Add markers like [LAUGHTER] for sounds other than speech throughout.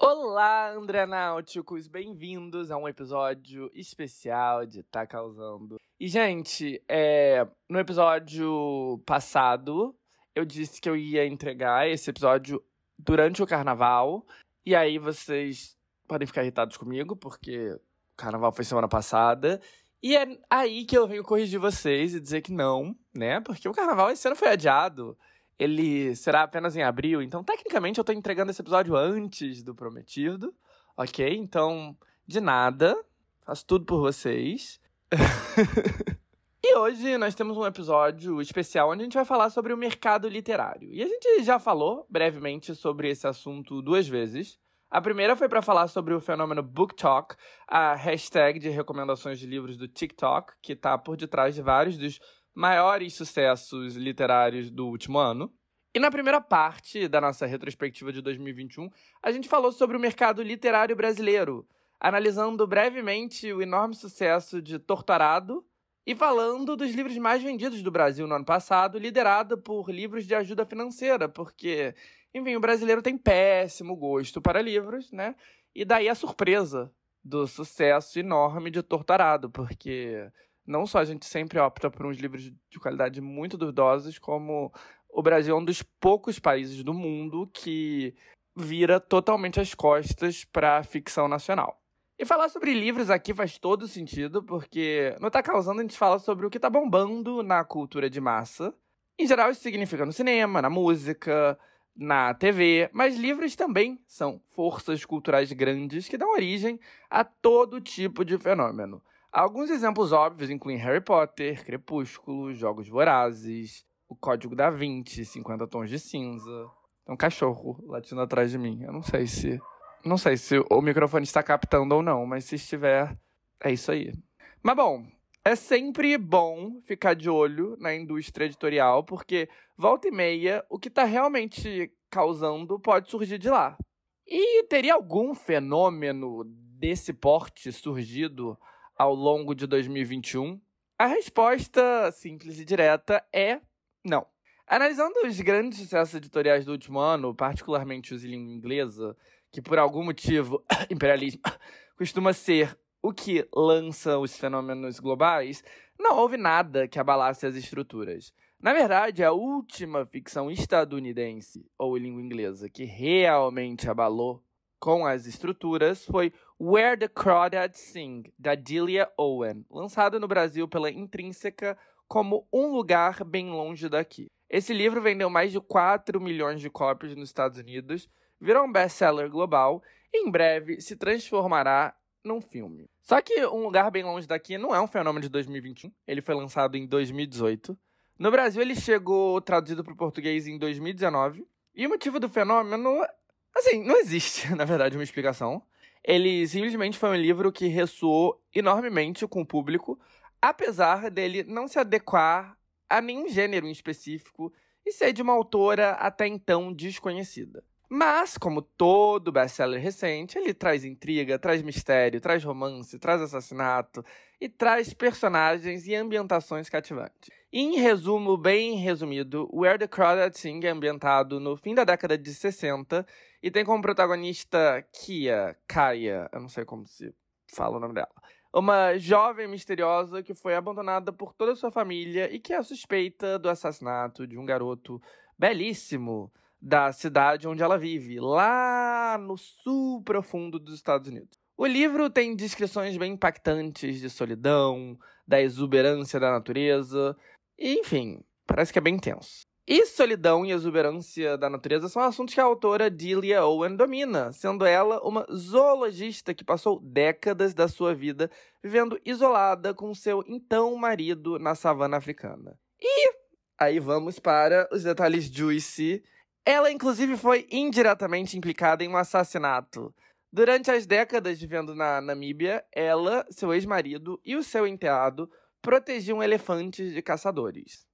Olá, Andrenáuticos! Bem-vindos a um episódio especial de Tá Causando. E, gente, é, no episódio passado, eu disse que eu ia entregar esse episódio durante o carnaval. E aí vocês podem ficar irritados comigo, porque o carnaval foi semana passada. E é aí que eu venho corrigir vocês e dizer que não, né? Porque o carnaval esse ano foi adiado ele será apenas em abril, então tecnicamente eu tô entregando esse episódio antes do prometido, ok? Então, de nada, faço tudo por vocês. [LAUGHS] e hoje nós temos um episódio especial onde a gente vai falar sobre o mercado literário. E a gente já falou brevemente sobre esse assunto duas vezes. A primeira foi para falar sobre o fenômeno BookTok, a hashtag de recomendações de livros do TikTok, que está por detrás de vários dos maiores sucessos literários do último ano. E na primeira parte da nossa retrospectiva de 2021, a gente falou sobre o mercado literário brasileiro, analisando brevemente o enorme sucesso de Torturado e falando dos livros mais vendidos do Brasil no ano passado, liderado por livros de ajuda financeira, porque, enfim, o brasileiro tem péssimo gosto para livros, né? E daí a surpresa do sucesso enorme de Torturado, porque não só a gente sempre opta por uns livros de qualidade muito duvidosos, como o Brasil é um dos poucos países do mundo que vira totalmente as costas para a ficção nacional. E falar sobre livros aqui faz todo sentido, porque não Tá Causando a gente fala sobre o que tá bombando na cultura de massa. Em geral, isso significa no cinema, na música, na TV, mas livros também são forças culturais grandes que dão origem a todo tipo de fenômeno. Alguns exemplos óbvios incluem Harry Potter, Crepúsculo, Jogos Vorazes, O Código da Vinci, 50 Tons de Cinza. Tem um cachorro latindo atrás de mim. Eu não sei se. Não sei se o microfone está captando ou não, mas se estiver, é isso aí. Mas bom, é sempre bom ficar de olho na indústria editorial, porque volta e meia, o que está realmente causando pode surgir de lá. E teria algum fenômeno desse porte surgido ao longo de 2021? A resposta simples e direta é não. Analisando os grandes sucessos editoriais do último ano, particularmente os em língua inglesa, que por algum motivo, [COUGHS] imperialismo, [COUGHS] costuma ser o que lança os fenômenos globais, não houve nada que abalasse as estruturas. Na verdade, a última ficção estadunidense, ou língua inglesa, que realmente abalou com as estruturas foi Where the Crawdads Sing, da Delia Owen, lançado no Brasil pela Intrínseca como Um Lugar Bem Longe Daqui. Esse livro vendeu mais de 4 milhões de cópias nos Estados Unidos, virou um best-seller global e em breve se transformará num filme. Só que Um Lugar Bem Longe Daqui não é um fenômeno de 2021, ele foi lançado em 2018. No Brasil, ele chegou traduzido para o português em 2019. E o motivo do fenômeno Assim, não existe, [LAUGHS] na verdade, uma explicação. Ele simplesmente foi um livro que ressoou enormemente com o público, apesar dele não se adequar a nenhum gênero em específico e ser de uma autora até então desconhecida. Mas, como todo best-seller recente, ele traz intriga, traz mistério, traz romance, traz assassinato e traz personagens e ambientações cativantes. Em resumo, bem resumido, Where the Crawdads Sing é ambientado no fim da década de 60 e tem como protagonista Kia, Kaya, eu não sei como se fala o nome dela. Uma jovem misteriosa que foi abandonada por toda a sua família e que é suspeita do assassinato de um garoto belíssimo da cidade onde ela vive, lá no sul profundo dos Estados Unidos. O livro tem descrições bem impactantes de solidão, da exuberância da natureza, e, enfim, parece que é bem tenso. E solidão e exuberância da natureza são assuntos que a autora Delia Owen domina, sendo ela uma zoologista que passou décadas da sua vida vivendo isolada com seu então marido na savana africana. E aí vamos para os detalhes juicy ela, inclusive, foi indiretamente implicada em um assassinato. Durante as décadas vivendo na Namíbia, ela, seu ex-marido e o seu enteado protegiam elefantes de caçadores.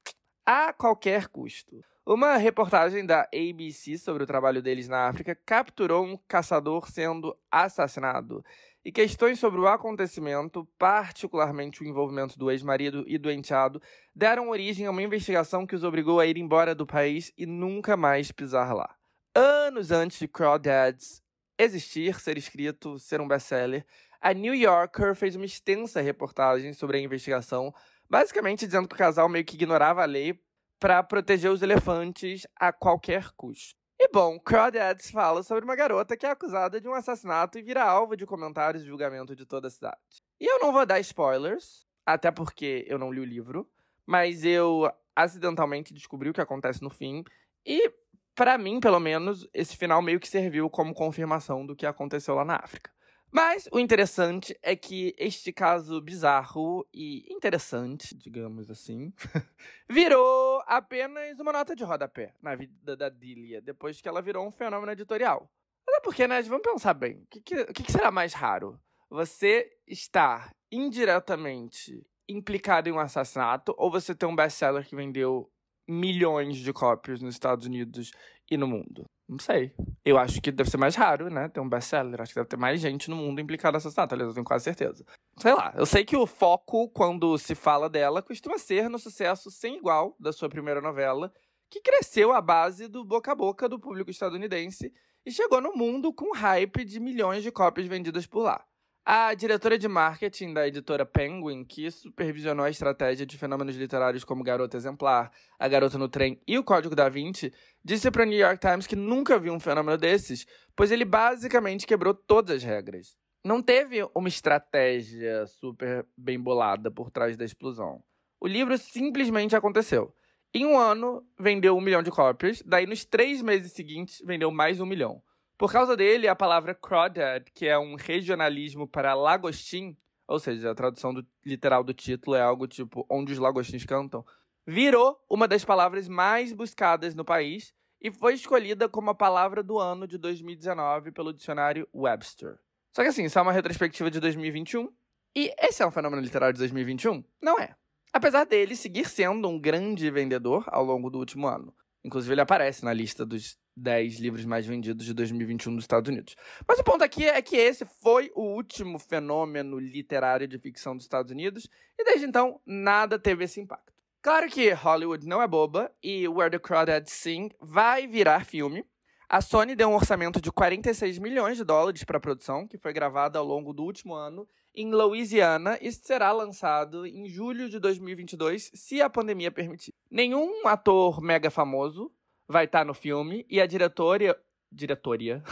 A qualquer custo. Uma reportagem da ABC sobre o trabalho deles na África capturou um caçador sendo assassinado e questões sobre o acontecimento, particularmente o envolvimento do ex-marido e do enteado, deram origem a uma investigação que os obrigou a ir embora do país e nunca mais pisar lá. Anos antes de Crawdads existir, ser escrito, ser um best-seller, a New Yorker fez uma extensa reportagem sobre a investigação, basicamente dizendo que o casal meio que ignorava a lei para proteger os elefantes a qualquer custo. E bom, Crawdads fala sobre uma garota que é acusada de um assassinato e vira alvo de comentários e julgamento de toda a cidade. E eu não vou dar spoilers, até porque eu não li o livro, mas eu acidentalmente descobri o que acontece no fim e para mim, pelo menos, esse final meio que serviu como confirmação do que aconteceu lá na África. Mas o interessante é que este caso bizarro e interessante, digamos assim, [LAUGHS] virou apenas uma nota de rodapé na vida da Dilia, depois que ela virou um fenômeno editorial. Até porque, né, vamos pensar bem, o que, que, que será mais raro? Você estar indiretamente implicado em um assassinato ou você ter um best-seller que vendeu milhões de cópias nos Estados Unidos e no mundo? Não sei. Eu acho que deve ser mais raro, né? Ter um best-seller. Acho que deve ter mais gente no mundo implicada nessa assassinato. Aliás, eu tenho quase certeza. Sei lá. Eu sei que o foco, quando se fala dela, costuma ser no sucesso sem igual da sua primeira novela, que cresceu à base do boca a boca do público estadunidense e chegou no mundo com hype de milhões de cópias vendidas por lá. A diretora de marketing da editora Penguin, que supervisionou a estratégia de fenômenos literários como Garota Exemplar, A Garota no Trem e O Código da Vinci, disse para o New York Times que nunca viu um fenômeno desses, pois ele basicamente quebrou todas as regras. Não teve uma estratégia super bem bolada por trás da explosão. O livro simplesmente aconteceu. Em um ano, vendeu um milhão de cópias, daí nos três meses seguintes, vendeu mais um milhão. Por causa dele, a palavra crawdad, que é um regionalismo para lagostim, ou seja, a tradução do, literal do título é algo tipo onde os lagostins cantam, virou uma das palavras mais buscadas no país e foi escolhida como a palavra do ano de 2019 pelo dicionário Webster. Só que assim, isso é uma retrospectiva de 2021 e esse é um fenômeno literário de 2021? Não é. Apesar dele seguir sendo um grande vendedor ao longo do último ano. Inclusive, ele aparece na lista dos 10 livros mais vendidos de 2021 nos Estados Unidos. Mas o ponto aqui é que esse foi o último fenômeno literário de ficção dos Estados Unidos, e desde então nada teve esse impacto. Claro que Hollywood não é boba e Where the Crawdads Sing vai virar filme. A Sony deu um orçamento de 46 milhões de dólares para a produção, que foi gravada ao longo do último ano em Louisiana e será lançado em julho de 2022, se a pandemia permitir. Nenhum ator mega famoso vai estar tá no filme e a diretora. Diretoria.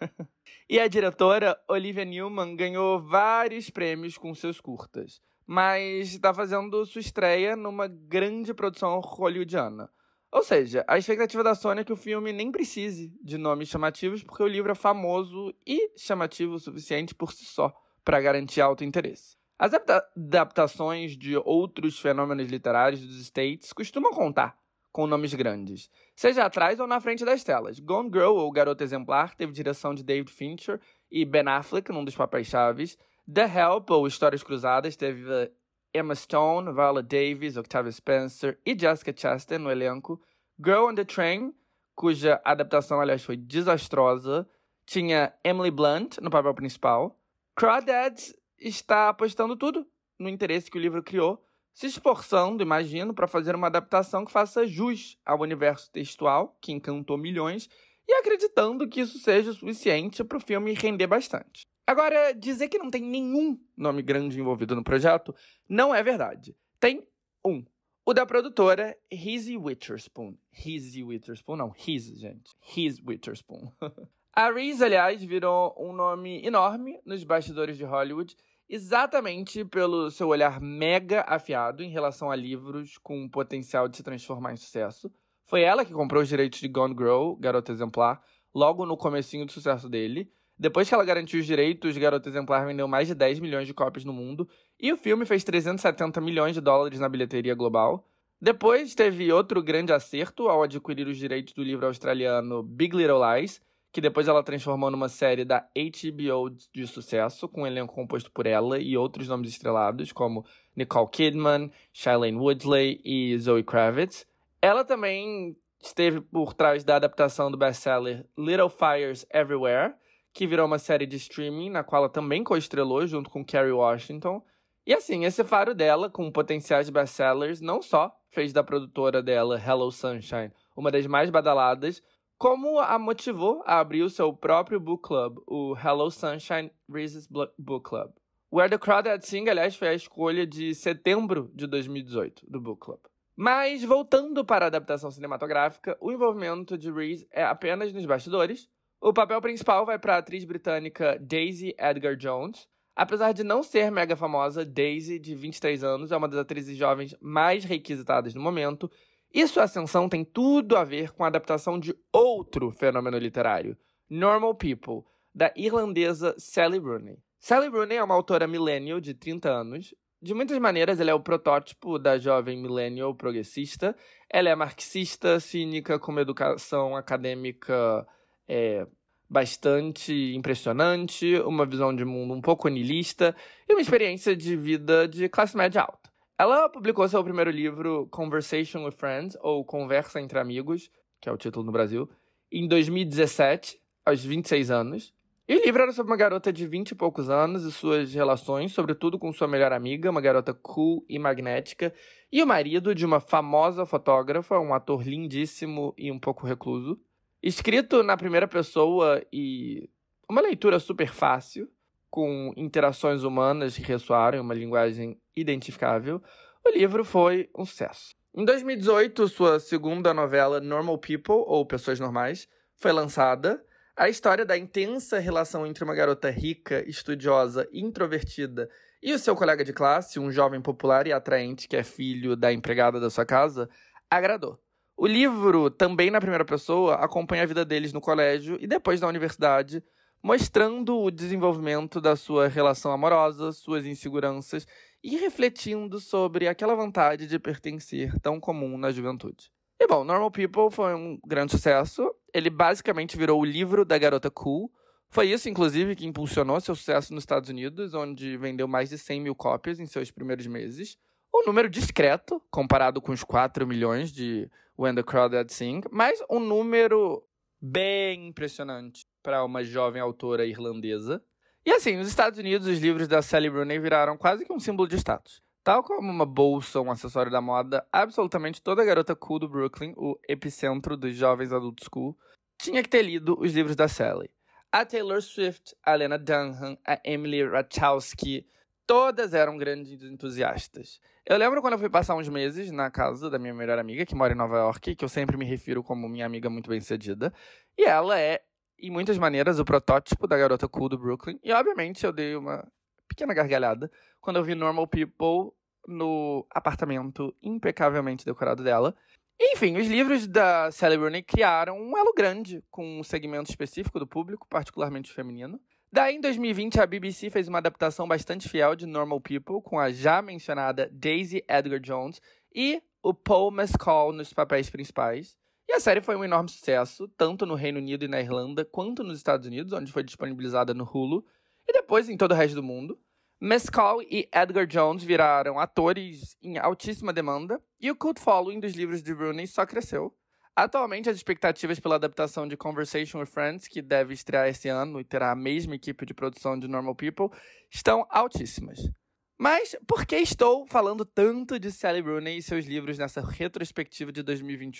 [LAUGHS] e a diretora Olivia Newman ganhou vários prêmios com seus curtas, mas está fazendo sua estreia numa grande produção hollywoodiana. Ou seja, a expectativa da Sony é que o filme nem precise de nomes chamativos, porque o livro é famoso e chamativo o suficiente por si só para garantir alto interesse. As adaptações de outros fenômenos literários dos States costumam contar com nomes grandes, seja atrás ou na frente das telas. Gone Girl, ou Garota Exemplar, teve direção de David Fincher e Ben Affleck num dos papéis chaves. The Help, ou Histórias Cruzadas, teve Emma Stone, Viola Davis, Octavia Spencer e Jessica Chastain no elenco. Girl on the Train, cuja adaptação, aliás, foi desastrosa, tinha Emily Blunt no papel principal. Crawdads está apostando tudo no interesse que o livro criou, se esforçando, imagino, para fazer uma adaptação que faça jus ao universo textual, que encantou milhões, e acreditando que isso seja o suficiente para o filme render bastante. Agora, dizer que não tem nenhum nome grande envolvido no projeto não é verdade. Tem um. O da produtora Hizzy Witherspoon. Hizzy Witherspoon, não, His, gente. His Witherspoon. [LAUGHS] A Reese, aliás, virou um nome enorme nos bastidores de Hollywood, exatamente pelo seu olhar mega afiado em relação a livros com potencial de se transformar em sucesso. Foi ela que comprou os direitos de Gone Girl, Garota Exemplar, logo no comecinho do sucesso dele. Depois que ela garantiu os direitos, Garota Exemplar vendeu mais de 10 milhões de cópias no mundo, e o filme fez 370 milhões de dólares na bilheteria global. Depois teve outro grande acerto ao adquirir os direitos do livro australiano Big Little Lies, que depois ela transformou numa série da HBO de sucesso, com um elenco composto por ela e outros nomes estrelados, como Nicole Kidman, Shailene Woodley e Zoe Kravitz. Ela também esteve por trás da adaptação do best-seller Little Fires Everywhere, que virou uma série de streaming, na qual ela também co-estrelou junto com Kerry Washington. E assim, esse faro dela, com potenciais best-sellers, não só fez da produtora dela, Hello Sunshine, uma das mais badaladas, como a motivou a abrir o seu próprio book club, o Hello Sunshine Reese's Book Club. Where the Crawdad Sing, aliás, foi a escolha de setembro de 2018 do book club. Mas, voltando para a adaptação cinematográfica, o envolvimento de Reese é apenas nos bastidores. O papel principal vai para a atriz britânica Daisy Edgar Jones. Apesar de não ser mega famosa, Daisy, de 23 anos, é uma das atrizes jovens mais requisitadas no momento, e sua ascensão tem tudo a ver com a adaptação de outro fenômeno literário, Normal People, da irlandesa Sally Rooney. Sally Rooney é uma autora millennial de 30 anos, de muitas maneiras, ela é o protótipo da jovem millennial progressista. Ela é marxista, cínica, com uma educação acadêmica é, bastante impressionante, uma visão de mundo um pouco niilista e uma experiência de vida de classe média alta. Ela publicou seu primeiro livro, Conversation with Friends, ou Conversa entre Amigos, que é o título no Brasil, em 2017, aos 26 anos. E o livro era sobre uma garota de vinte e poucos anos e suas relações, sobretudo com sua melhor amiga, uma garota cool e magnética, e o marido de uma famosa fotógrafa, um ator lindíssimo e um pouco recluso. Escrito na primeira pessoa e uma leitura super fácil, com interações humanas que ressoaram em uma linguagem identificável, o livro foi um sucesso. Em 2018, sua segunda novela, Normal People, ou Pessoas Normais, foi lançada a história da intensa relação entre uma garota rica, estudiosa, introvertida e o seu colega de classe, um jovem popular e atraente que é filho da empregada da sua casa, agradou. O livro, também na primeira pessoa, acompanha a vida deles no colégio e depois na universidade, mostrando o desenvolvimento da sua relação amorosa, suas inseguranças e refletindo sobre aquela vontade de pertencer tão comum na juventude. E bom, Normal People foi um grande sucesso. Ele basicamente virou o livro da garota cool. Foi isso, inclusive, que impulsionou seu sucesso nos Estados Unidos, onde vendeu mais de 100 mil cópias em seus primeiros meses. Um número discreto, comparado com os 4 milhões de When the Crowded Sing, mas um número bem impressionante para uma jovem autora irlandesa. E assim, nos Estados Unidos, os livros da Sally Rooney viraram quase que um símbolo de status. Tal como uma bolsa um acessório da moda, absolutamente toda garota cool do Brooklyn, o epicentro dos jovens adultos cool, tinha que ter lido os livros da Sally. A Taylor Swift, a Lena Dunham, a Emily Ratajkowski, todas eram grandes entusiastas. Eu lembro quando eu fui passar uns meses na casa da minha melhor amiga, que mora em Nova York, que eu sempre me refiro como minha amiga muito bem cedida, e ela é, em muitas maneiras, o protótipo da garota cool do Brooklyn, e obviamente eu dei uma pequena gargalhada quando eu vi Normal People no apartamento impecavelmente decorado dela. Enfim, os livros da Sally Rooney criaram um elo grande com um segmento específico do público, particularmente feminino. Daí, em 2020, a BBC fez uma adaptação bastante fiel de Normal People, com a já mencionada Daisy Edgar Jones e o Paul Mescal nos papéis principais. E a série foi um enorme sucesso, tanto no Reino Unido e na Irlanda, quanto nos Estados Unidos, onde foi disponibilizada no Hulu, e depois em todo o resto do mundo. Mescal e Edgar Jones viraram atores em altíssima demanda, e o cult following dos livros de Rooney só cresceu. Atualmente, as expectativas pela adaptação de Conversation with Friends, que deve estrear esse ano e terá a mesma equipe de produção de Normal People, estão altíssimas. Mas por que estou falando tanto de Sally Rooney e seus livros nessa retrospectiva de 2021?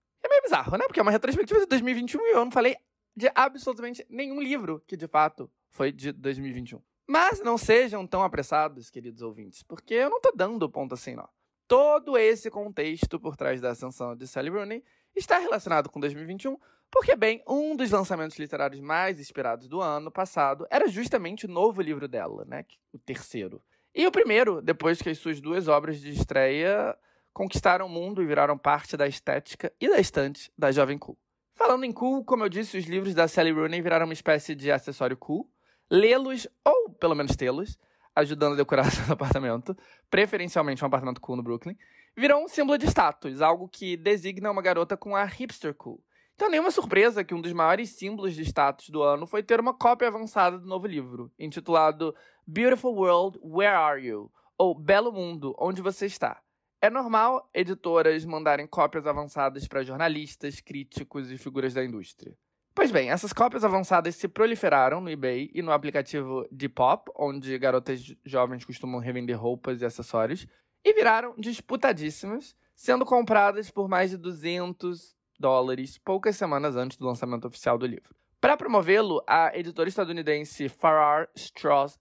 Bizarro, né? Porque é uma retrospectiva de 2021 e eu não falei de absolutamente nenhum livro que de fato foi de 2021. Mas não sejam tão apressados, queridos ouvintes, porque eu não tô dando ponto assim, não. Todo esse contexto por trás da ascensão de Sally Rooney está relacionado com 2021, porque, bem, um dos lançamentos literários mais esperados do ano passado era justamente o novo livro dela, né? O terceiro. E o primeiro, depois que as suas duas obras de estreia conquistaram o mundo e viraram parte da estética e da estante da Jovem Cool. Falando em cool, como eu disse, os livros da Sally Rooney viraram uma espécie de acessório cool, lê-los, ou pelo menos tê-los, ajudando a decorar [LAUGHS] seu apartamento, preferencialmente um apartamento cool no Brooklyn, virou um símbolo de status, algo que designa uma garota com a hipster cool. Então, nenhuma surpresa que um dos maiores símbolos de status do ano foi ter uma cópia avançada do novo livro, intitulado Beautiful World, Where Are You? ou Belo Mundo, Onde Você Está? É normal editoras mandarem cópias avançadas para jornalistas, críticos e figuras da indústria. Pois bem, essas cópias avançadas se proliferaram no eBay e no aplicativo Depop, onde garotas jovens costumam revender roupas e acessórios, e viraram disputadíssimas, sendo compradas por mais de 200, dólares poucas semanas antes do lançamento oficial do livro. Para promovê-lo, a editora estadunidense Farrar, Straus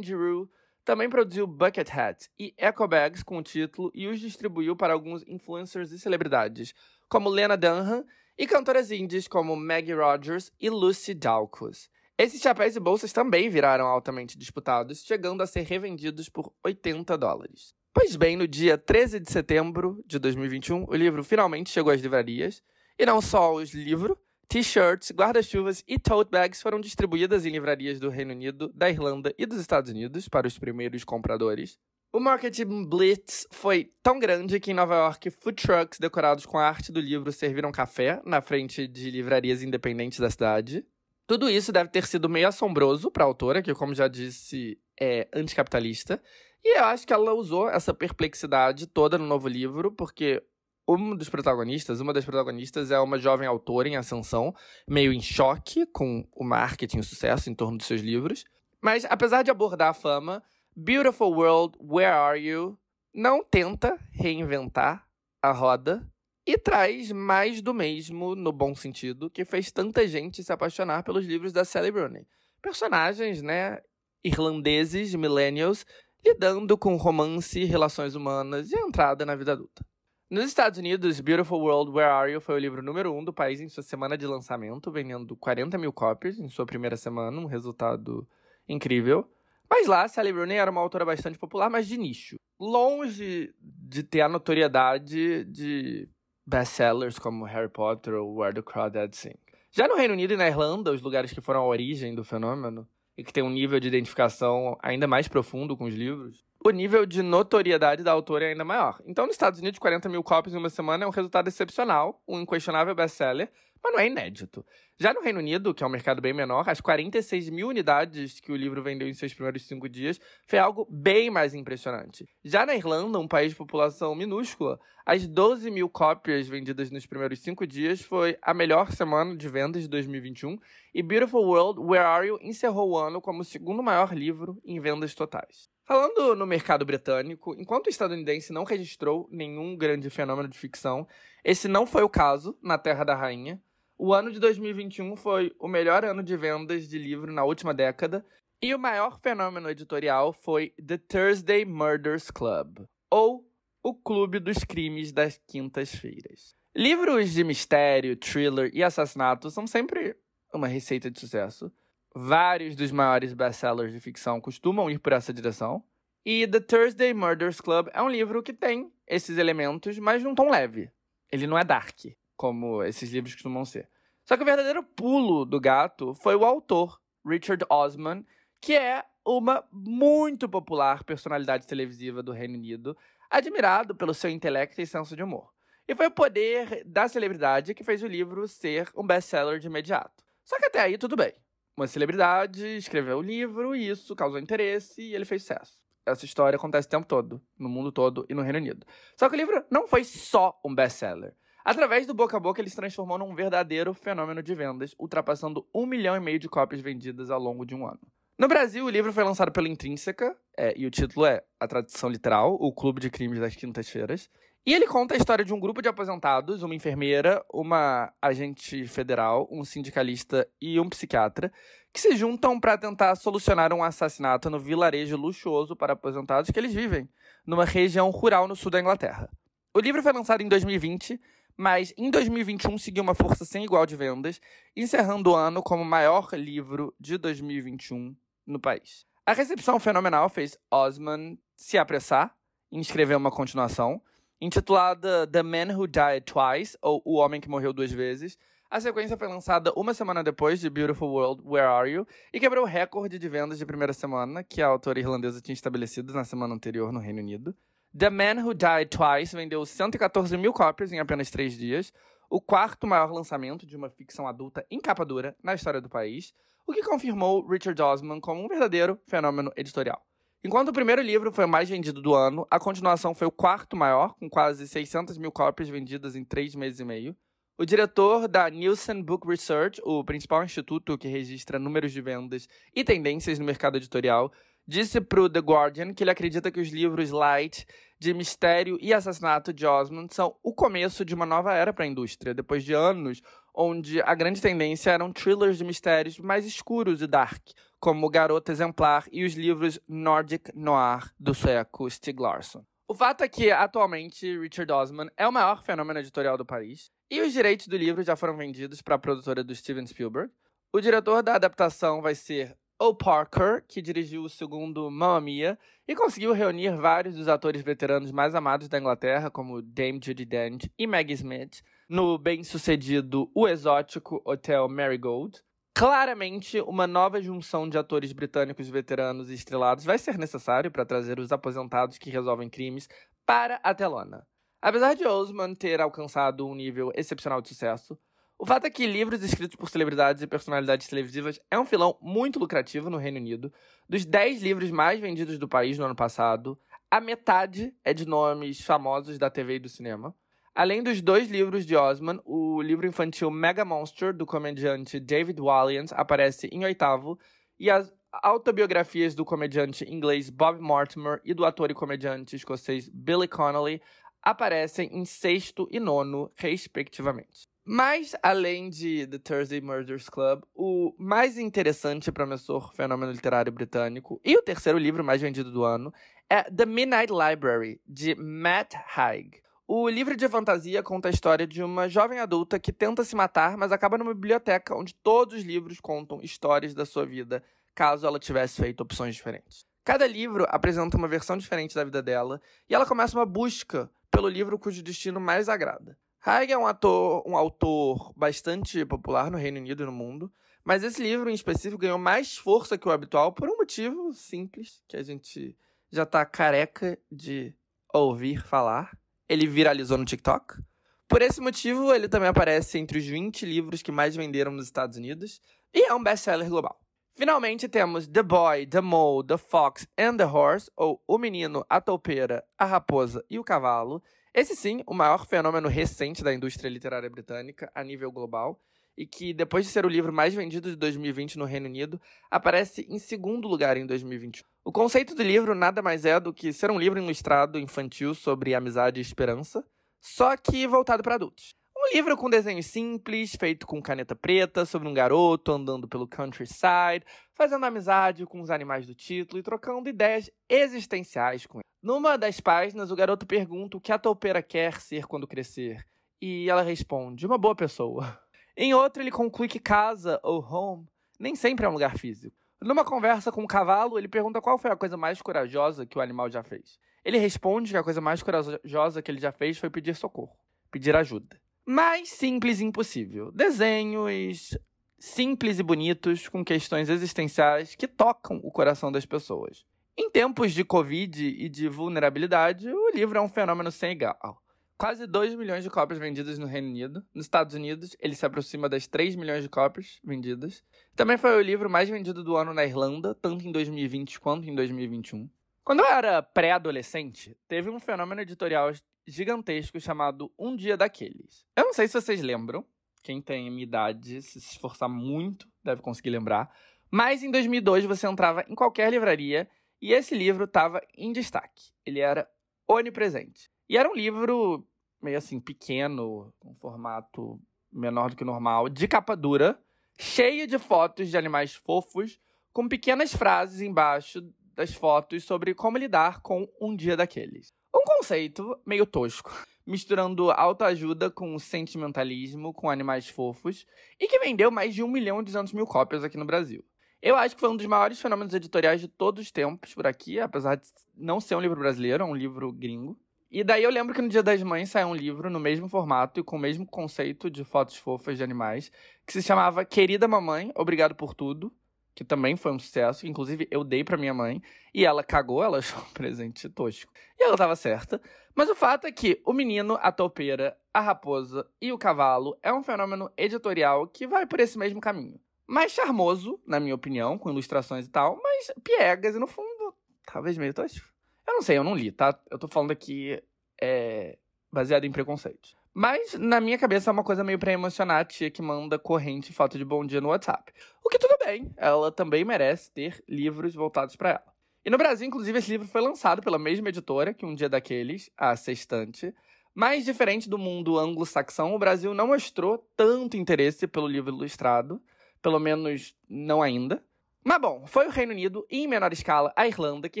Giroux também produziu bucket hats e eco bags com o título e os distribuiu para alguns influencers e celebridades, como Lena Dunham e cantoras indies como Maggie Rogers e Lucy Dacus. Esses chapéus e bolsas também viraram altamente disputados, chegando a ser revendidos por 80 dólares. Pois bem, no dia 13 de setembro de 2021, o livro finalmente chegou às livrarias, e não só os livros, T-shirts, guarda-chuvas e tote bags foram distribuídas em livrarias do Reino Unido, da Irlanda e dos Estados Unidos para os primeiros compradores. O marketing blitz foi tão grande que em Nova York, food trucks decorados com a arte do livro serviram café na frente de livrarias independentes da cidade. Tudo isso deve ter sido meio assombroso para a autora, que, como já disse, é anticapitalista. E eu acho que ela usou essa perplexidade toda no novo livro, porque um dos protagonistas, uma das protagonistas é uma jovem autora em ascensão, meio em choque com o marketing e o sucesso em torno dos seus livros. Mas, apesar de abordar a fama, Beautiful World, Where Are You? não tenta reinventar a roda e traz mais do mesmo, no bom sentido, que fez tanta gente se apaixonar pelos livros da Sally Rooney. Personagens, né, irlandeses, millennials, lidando com romance, relações humanas e entrada na vida adulta. Nos Estados Unidos, Beautiful World, Where Are You foi o livro número um do país em sua semana de lançamento, vendendo 40 mil cópias em sua primeira semana, um resultado incrível. Mas lá, Sally Rooney era uma autora bastante popular, mas de nicho. Longe de ter a notoriedade de best-sellers como Harry Potter ou Where the Crawdads Sing. Já no Reino Unido e na Irlanda, os lugares que foram a origem do fenômeno, e que tem um nível de identificação ainda mais profundo com os livros, o nível de notoriedade da autora é ainda maior. Então, nos Estados Unidos, 40 mil cópias em uma semana é um resultado excepcional, um inquestionável best-seller, mas não é inédito. Já no Reino Unido, que é um mercado bem menor, as 46 mil unidades que o livro vendeu em seus primeiros cinco dias foi algo bem mais impressionante. Já na Irlanda, um país de população minúscula, as 12 mil cópias vendidas nos primeiros cinco dias foi a melhor semana de vendas de 2021 e Beautiful World, Where Are You encerrou o ano como o segundo maior livro em vendas totais. Falando no mercado britânico, enquanto o estadunidense não registrou nenhum grande fenômeno de ficção, esse não foi o caso na Terra da Rainha. O ano de 2021 foi o melhor ano de vendas de livro na última década, e o maior fenômeno editorial foi The Thursday Murders Club, ou o Clube dos Crimes das Quintas-Feiras. Livros de mistério, thriller e assassinato são sempre uma receita de sucesso. Vários dos maiores best-sellers de ficção costumam ir por essa direção. E The Thursday Murders Club é um livro que tem esses elementos, mas num tom leve. Ele não é dark, como esses livros costumam ser. Só que o verdadeiro pulo do gato foi o autor, Richard Osman, que é uma muito popular personalidade televisiva do Reino Unido, admirado pelo seu intelecto e senso de humor. E foi o poder da celebridade que fez o livro ser um best-seller de imediato. Só que até aí tudo bem uma celebridade escreveu um livro e isso causou interesse e ele fez sucesso. Essa história acontece o tempo todo, no mundo todo e no Reino Unido. Só que o livro não foi só um best-seller. Através do boca a boca, ele se transformou num verdadeiro fenômeno de vendas, ultrapassando um milhão e meio de cópias vendidas ao longo de um ano. No Brasil, o livro foi lançado pela Intrínseca, é, e o título é a tradução literal, O Clube de Crimes das Quintas-Feiras. E ele conta a história de um grupo de aposentados, uma enfermeira, uma agente federal, um sindicalista e um psiquiatra, que se juntam para tentar solucionar um assassinato no vilarejo luxuoso para aposentados que eles vivem, numa região rural no sul da Inglaterra. O livro foi lançado em 2020, mas em 2021 seguiu uma força sem igual de vendas, encerrando o ano como o maior livro de 2021 no país. A recepção fenomenal fez Osman se apressar em escrever uma continuação, Intitulada The Man Who Died Twice, ou O Homem que Morreu Duas Vezes, a sequência foi lançada uma semana depois de Beautiful World, Where Are You? e quebrou o recorde de vendas de primeira semana que a autora irlandesa tinha estabelecido na semana anterior no Reino Unido. The Man Who Died Twice vendeu 114 mil cópias em apenas três dias, o quarto maior lançamento de uma ficção adulta em capa dura na história do país, o que confirmou Richard Osman como um verdadeiro fenômeno editorial. Enquanto o primeiro livro foi o mais vendido do ano, a continuação foi o quarto maior, com quase 600 mil cópias vendidas em três meses e meio. O diretor da Nielsen Book Research, o principal instituto que registra números de vendas e tendências no mercado editorial, disse pro The Guardian que ele acredita que os livros light de mistério e assassinato de Osmond são o começo de uma nova era para a indústria, depois de anos onde a grande tendência eram thrillers de mistérios mais escuros e dark, como Garota Exemplar e os livros Nordic Noir do sueco Stieg Larsson. O fato é que, atualmente, Richard Osman é o maior fenômeno editorial do país, e os direitos do livro já foram vendidos para a produtora do Steven Spielberg. O diretor da adaptação vai ser O. Parker, que dirigiu o segundo Mamma Mia e conseguiu reunir vários dos atores veteranos mais amados da Inglaterra, como Dame Judi Dench e Maggie Smith, no bem-sucedido O Exótico Hotel Marigold. Claramente, uma nova junção de atores britânicos veteranos e estrelados vai ser necessário para trazer os aposentados que resolvem crimes para a telona. Apesar de Osman ter alcançado um nível excepcional de sucesso, o fato é que livros escritos por celebridades e personalidades televisivas é um filão muito lucrativo no Reino Unido. Dos 10 livros mais vendidos do país no ano passado, a metade é de nomes famosos da TV e do cinema. Além dos dois livros de Osman, o livro infantil Mega Monster, do comediante David Walliams, aparece em oitavo, e as autobiografias do comediante inglês Bob Mortimer e do ator e comediante escocês Billy Connolly aparecem em sexto e nono, respectivamente. Mas, além de The Thursday Murders Club, o mais interessante e promissor fenômeno literário britânico e o terceiro livro mais vendido do ano é The Midnight Library, de Matt Haig. O livro de fantasia conta a história de uma jovem adulta que tenta se matar, mas acaba numa biblioteca onde todos os livros contam histórias da sua vida, caso ela tivesse feito opções diferentes. Cada livro apresenta uma versão diferente da vida dela, e ela começa uma busca pelo livro cujo destino mais agrada. Haig é um, ator, um autor bastante popular no Reino Unido e no mundo, mas esse livro em específico ganhou mais força que o habitual por um motivo simples, que a gente já tá careca de ouvir falar. Ele viralizou no TikTok. Por esse motivo, ele também aparece entre os 20 livros que mais venderam nos Estados Unidos e é um best-seller global. Finalmente temos The Boy, The Mole, The Fox and the Horse, ou O Menino, a Toupeira, a Raposa e o Cavalo. Esse sim, o maior fenômeno recente da indústria literária britânica a nível global, e que, depois de ser o livro mais vendido de 2020 no Reino Unido, aparece em segundo lugar em 2021. O conceito do livro nada mais é do que ser um livro ilustrado infantil sobre amizade e esperança, só que voltado para adultos. Um livro com desenho simples, feito com caneta preta, sobre um garoto andando pelo countryside, fazendo amizade com os animais do título e trocando ideias existenciais com ele. Numa das páginas, o garoto pergunta o que a toupeira quer ser quando crescer, e ela responde: uma boa pessoa. Em outro, ele conclui que casa ou home nem sempre é um lugar físico. Numa conversa com o cavalo, ele pergunta qual foi a coisa mais corajosa que o animal já fez. Ele responde que a coisa mais corajosa que ele já fez foi pedir socorro, pedir ajuda. Mais simples impossível. Desenhos simples e bonitos com questões existenciais que tocam o coração das pessoas. Em tempos de Covid e de vulnerabilidade, o livro é um fenômeno sem igual. Quase 2 milhões de cópias vendidas no Reino Unido. Nos Estados Unidos, ele se aproxima das 3 milhões de cópias vendidas. Também foi o livro mais vendido do ano na Irlanda, tanto em 2020 quanto em 2021. Quando eu era pré-adolescente, teve um fenômeno editorial gigantesco chamado Um Dia Daqueles. Eu não sei se vocês lembram, quem tem minha idade, se se esforçar muito, deve conseguir lembrar. Mas em 2002 você entrava em qualquer livraria e esse livro estava em destaque. Ele era onipresente. E era um livro meio assim, pequeno, um formato menor do que normal, de capa dura, cheio de fotos de animais fofos, com pequenas frases embaixo das fotos sobre como lidar com um dia daqueles. Um conceito meio tosco, [LAUGHS] misturando autoajuda com sentimentalismo, com animais fofos, e que vendeu mais de 1 milhão e 200 mil cópias aqui no Brasil. Eu acho que foi um dos maiores fenômenos editoriais de todos os tempos por aqui, apesar de não ser um livro brasileiro, é um livro gringo. E daí eu lembro que no Dia das Mães saiu um livro no mesmo formato e com o mesmo conceito de fotos fofas de animais, que se chamava Querida Mamãe, Obrigado por Tudo, que também foi um sucesso, inclusive eu dei para minha mãe, e ela cagou, ela [LAUGHS] achou um presente tosco. E ela estava certa. Mas o fato é que o menino, a toupeira, a raposa e o cavalo é um fenômeno editorial que vai por esse mesmo caminho. Mais charmoso, na minha opinião, com ilustrações e tal, mas piegas e no fundo, talvez meio tosco. Eu não sei, eu não li, tá? Eu tô falando aqui é, baseado em preconceitos. Mas na minha cabeça é uma coisa meio pra emocionar a tia que manda corrente foto de bom dia no WhatsApp. O que tudo bem, ela também merece ter livros voltados para ela. E no Brasil, inclusive, esse livro foi lançado pela mesma editora que um dia daqueles, a Sextante. Mas, diferente do mundo anglo-saxão, o Brasil não mostrou tanto interesse pelo livro ilustrado, pelo menos não ainda. Mas bom, foi o Reino Unido e, em menor escala, a Irlanda que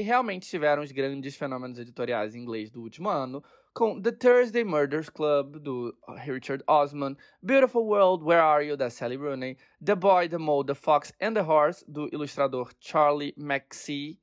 realmente tiveram os grandes fenômenos editoriais em inglês do último ano, com The Thursday Murders Club, do Richard Osman, Beautiful World, Where Are You, da Sally Rooney, The Boy, The Mole, The Fox and The Horse, do ilustrador Charlie McSee,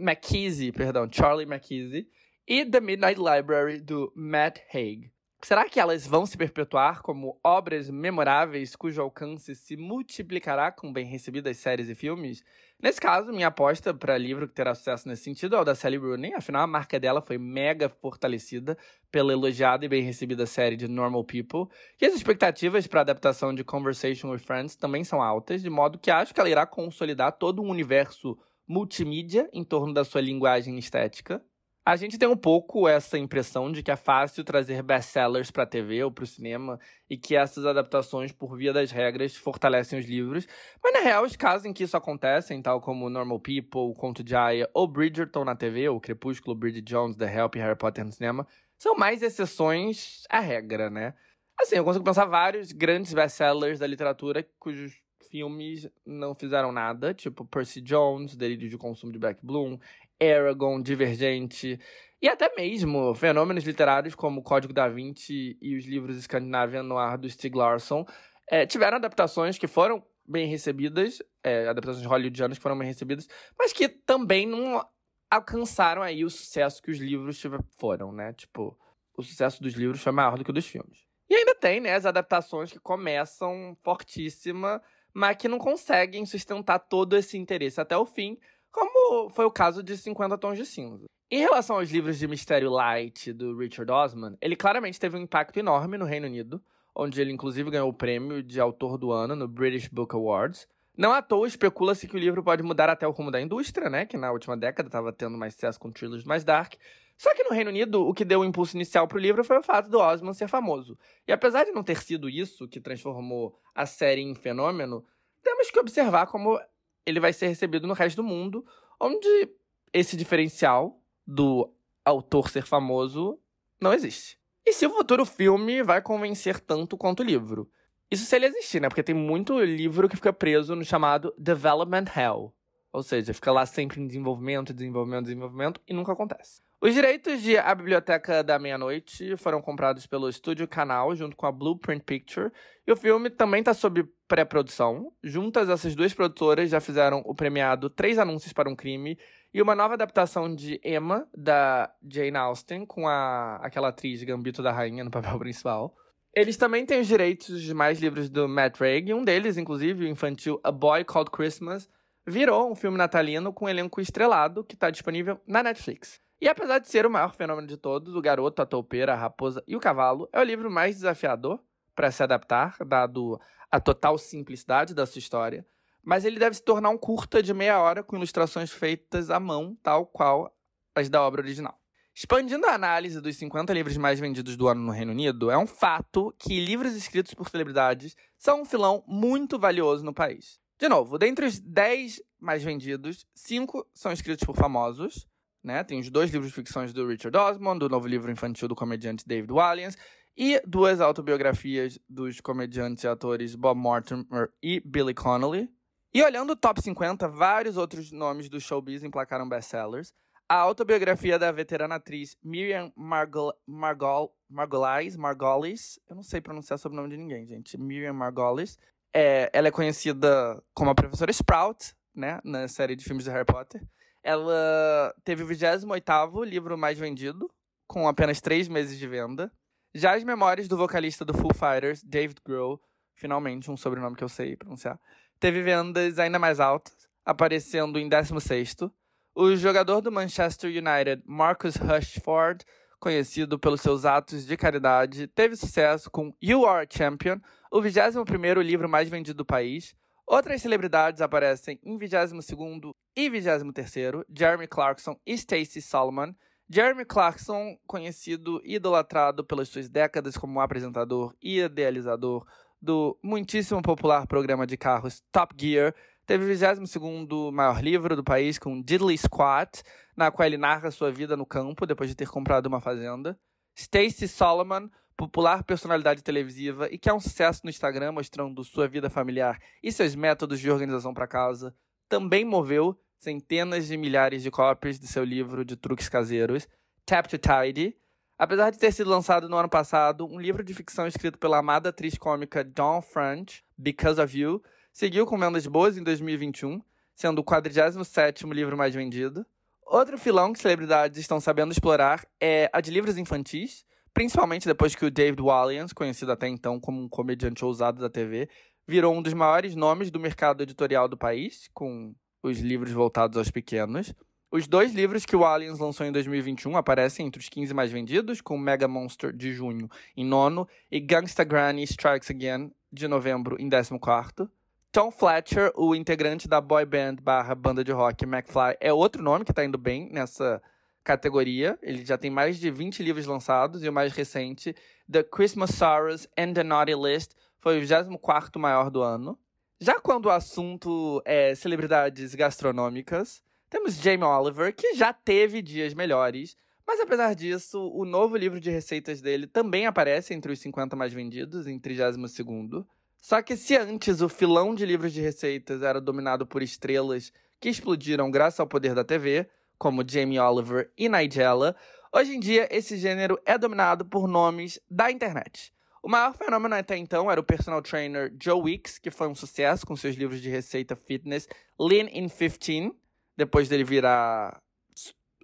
McKeesey, perdão, Charlie McKeesey, e The Midnight Library, do Matt Haig. Será que elas vão se perpetuar como obras memoráveis cujo alcance se multiplicará com bem recebidas séries e filmes? Nesse caso, minha aposta para livro que terá sucesso nesse sentido é o da Sally Rooney, afinal a marca dela foi mega fortalecida pela elogiada e bem recebida série de Normal People, e as expectativas para a adaptação de Conversation with Friends também são altas, de modo que acho que ela irá consolidar todo um universo multimídia em torno da sua linguagem estética. A gente tem um pouco essa impressão de que é fácil trazer best-sellers para a TV ou para o cinema e que essas adaptações, por via das regras, fortalecem os livros. Mas, na real, os casos em que isso acontece, tal como Normal People, Conto de Aya ou Bridgerton na TV, ou Crepúsculo, Bridget Jones, The Help e Harry Potter no cinema, são mais exceções à regra, né? Assim, eu consigo pensar vários grandes best-sellers da literatura cujos filmes não fizeram nada, tipo Percy Jones, Delírio de Consumo de Black Bloom, Aragon, Divergente, e até mesmo fenômenos literários como Código da Vinci e os livros Scandinavian Noir do Stieg Larsson é, tiveram adaptações que foram bem recebidas, é, adaptações hollywoodianas que foram bem recebidas, mas que também não alcançaram aí o sucesso que os livros foram, né? Tipo, o sucesso dos livros foi maior do que o dos filmes. E ainda tem, né, as adaptações que começam fortíssima, mas que não conseguem sustentar todo esse interesse até o fim, como foi o caso de 50 Tons de Cinza. Em relação aos livros de mistério light do Richard Osman, ele claramente teve um impacto enorme no Reino Unido, onde ele inclusive ganhou o prêmio de autor do ano no British Book Awards. Não à toa especula-se que o livro pode mudar até o rumo da indústria, né, que na última década estava tendo mais sucesso com thrillers mais dark. Só que no Reino Unido, o que deu o impulso inicial para o livro foi o fato do Osman ser famoso. E apesar de não ter sido isso que transformou a série em fenômeno, temos que observar como ele vai ser recebido no resto do mundo, onde esse diferencial do autor ser famoso não existe. E se o futuro filme vai convencer tanto quanto o livro? Isso se ele existir, né? Porque tem muito livro que fica preso no chamado Development Hell. Ou seja, fica lá sempre em desenvolvimento, desenvolvimento, desenvolvimento e nunca acontece. Os direitos de A Biblioteca da Meia-Noite foram comprados pelo Estúdio Canal junto com a Blueprint Picture e o filme também está sob pré-produção. Juntas, essas duas produtoras já fizeram o premiado Três Anúncios para um Crime e uma nova adaptação de Emma, da Jane Austen, com a, aquela atriz Gambito da Rainha no papel [LAUGHS] principal. Eles também têm os direitos de mais livros do Matt Haig, um deles, inclusive, o infantil A Boy Called Christmas, virou um filme natalino com um elenco estrelado que está disponível na Netflix. E apesar de ser o maior fenômeno de todos, O Garoto, a Toupeira, a Raposa e o Cavalo é o livro mais desafiador para se adaptar, dado a total simplicidade da sua história, mas ele deve se tornar um curta de meia hora com ilustrações feitas à mão, tal qual as da obra original. Expandindo a análise dos 50 livros mais vendidos do ano no Reino Unido, é um fato que livros escritos por celebridades são um filão muito valioso no país. De novo, dentre os 10 mais vendidos, 5 são escritos por famosos, né? Tem os dois livros de ficções do Richard Osman, o novo livro infantil do comediante David Walliams, e duas autobiografias dos comediantes e atores Bob Mortimer e Billy Connolly. E olhando o top 50, vários outros nomes do showbiz emplacaram best-sellers. A autobiografia da veterana atriz Miriam Margol, Margol, Margolis, Margolis, eu não sei pronunciar o nome de ninguém, gente. Miriam Margolis. É, ela é conhecida como a professora Sprout, né, na série de filmes de Harry Potter. Ela teve o 28º livro mais vendido, com apenas três meses de venda. Já as memórias do vocalista do Foo Fighters, David Grohl, finalmente um sobrenome que eu sei pronunciar, teve vendas ainda mais altas, aparecendo em 16º. O jogador do Manchester United, Marcus Rashford, conhecido pelos seus atos de caridade, teve sucesso com You Are a Champion, o 21º livro mais vendido do país. Outras celebridades aparecem em 22º e 23º, Jeremy Clarkson e Stacey Solomon. Jeremy Clarkson, conhecido e idolatrado pelas suas décadas como apresentador e idealizador do muitíssimo popular programa de carros Top Gear, teve o 22 maior livro do país com Diddley Squat, na qual ele narra sua vida no campo depois de ter comprado uma fazenda. Stacey Solomon, popular personalidade televisiva e que é um sucesso no Instagram mostrando sua vida familiar e seus métodos de organização para casa, também moveu centenas de milhares de cópias de seu livro de truques caseiros, Tap to Tidy. Apesar de ter sido lançado no ano passado, um livro de ficção escrito pela amada atriz cômica Dawn French, Because of You, seguiu com vendas boas em 2021, sendo o 47º livro mais vendido. Outro filão que celebridades estão sabendo explorar é a de livros infantis, principalmente depois que o David Walliams, conhecido até então como um comediante ousado da TV, virou um dos maiores nomes do mercado editorial do país, com os livros voltados aos pequenos. Os dois livros que o Aliens lançou em 2021 aparecem entre os 15 mais vendidos, com Mega Monster de junho em nono e Gangsta Granny Strikes Again de novembro em 14. Tom Fletcher, o integrante da boy band barra banda de rock McFly, é outro nome que está indo bem nessa categoria. Ele já tem mais de 20 livros lançados e o mais recente, The Christmas Sorrows and the Naughty List, foi o 24º maior do ano. Já quando o assunto é celebridades gastronômicas, temos Jamie Oliver, que já teve dias melhores, mas apesar disso, o novo livro de receitas dele também aparece entre os 50 mais vendidos, em 32º. Só que se antes o filão de livros de receitas era dominado por estrelas que explodiram graças ao poder da TV, como Jamie Oliver e Nigella, hoje em dia esse gênero é dominado por nomes da internet. O maior fenômeno até então era o personal trainer Joe Wicks, que foi um sucesso com seus livros de receita fitness Lean in 15, depois dele virar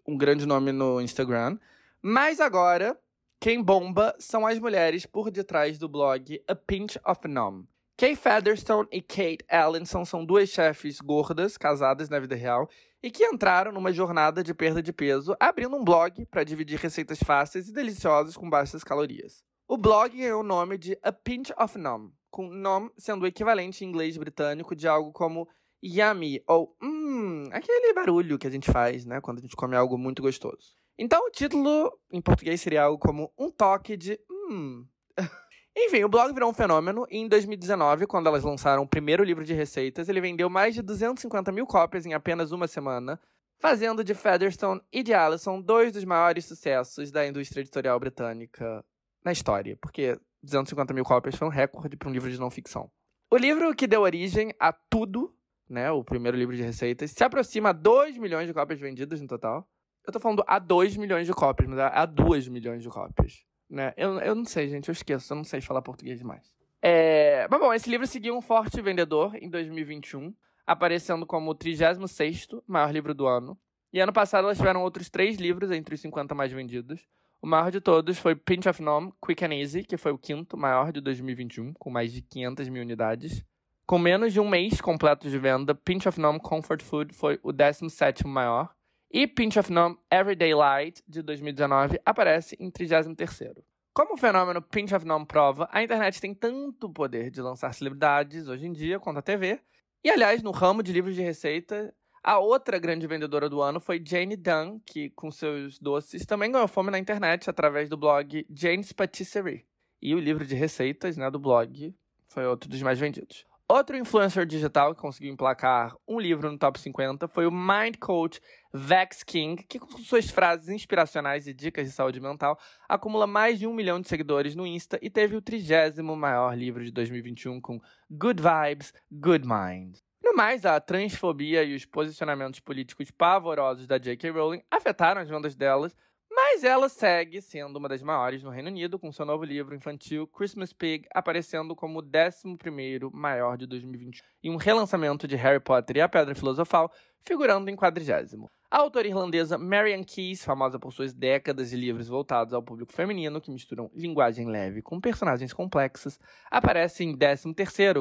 um grande nome no Instagram. Mas agora, quem bomba são as mulheres por detrás do blog A Pinch of Nom. Kay Featherstone e Kate Allenson são duas chefes gordas, casadas na vida real, e que entraram numa jornada de perda de peso, abrindo um blog para dividir receitas fáceis e deliciosas com baixas calorias. O blog ganhou o nome de A Pinch of Nom, com nom sendo o equivalente em inglês britânico de algo como yummy ou hum, aquele barulho que a gente faz, né, quando a gente come algo muito gostoso. Então o título em português seria algo como um toque de hum. [LAUGHS] Enfim, o blog virou um fenômeno e em 2019, quando elas lançaram o primeiro livro de receitas, ele vendeu mais de 250 mil cópias em apenas uma semana, fazendo de Featherstone e de Allison dois dos maiores sucessos da indústria editorial britânica na história, porque 250 mil cópias foi um recorde para um livro de não ficção. O livro que deu origem a tudo né, o primeiro livro de receitas, se aproxima a 2 milhões de cópias vendidas no total. Eu tô falando a 2 milhões de cópias, mas a 2 milhões de cópias. Né? Eu, eu não sei, gente, eu esqueço, eu não sei falar português demais. É... Mas bom, esse livro seguiu um forte vendedor em 2021, aparecendo como o 36 maior livro do ano. E ano passado elas tiveram outros três livros entre os 50 mais vendidos. O maior de todos foi Pinch of Nom, Quick and Easy, que foi o quinto maior de 2021, com mais de 500 mil unidades. Com menos de um mês completo de venda, Pinch of Nom Comfort Food foi o 17º maior. E Pinch of Nom Everyday Light, de 2019, aparece em 33º. Como o fenômeno Pinch of Nom prova, a internet tem tanto poder de lançar celebridades hoje em dia quanto a TV. E, aliás, no ramo de livros de receita, a outra grande vendedora do ano foi Jane Dunn, que, com seus doces, também ganhou fome na internet através do blog Jane's Patisserie. E o livro de receitas né, do blog foi outro dos mais vendidos. Outro influencer digital que conseguiu emplacar um livro no top 50 foi o Mind Coach Vex King, que com suas frases inspiracionais e dicas de saúde mental acumula mais de um milhão de seguidores no Insta e teve o trigésimo maior livro de 2021 com Good Vibes, Good Mind. Mais, a transfobia e os posicionamentos políticos pavorosos da J.K. Rowling afetaram as vendas delas, mas ela segue sendo uma das maiores no Reino Unido, com seu novo livro infantil Christmas Pig aparecendo como o 11 maior de 2021, e um relançamento de Harry Potter e a Pedra Filosofal figurando em quadrigésimo. A autora irlandesa Marian Keyes, famosa por suas décadas de livros voltados ao público feminino, que misturam linguagem leve com personagens complexos, aparece em 13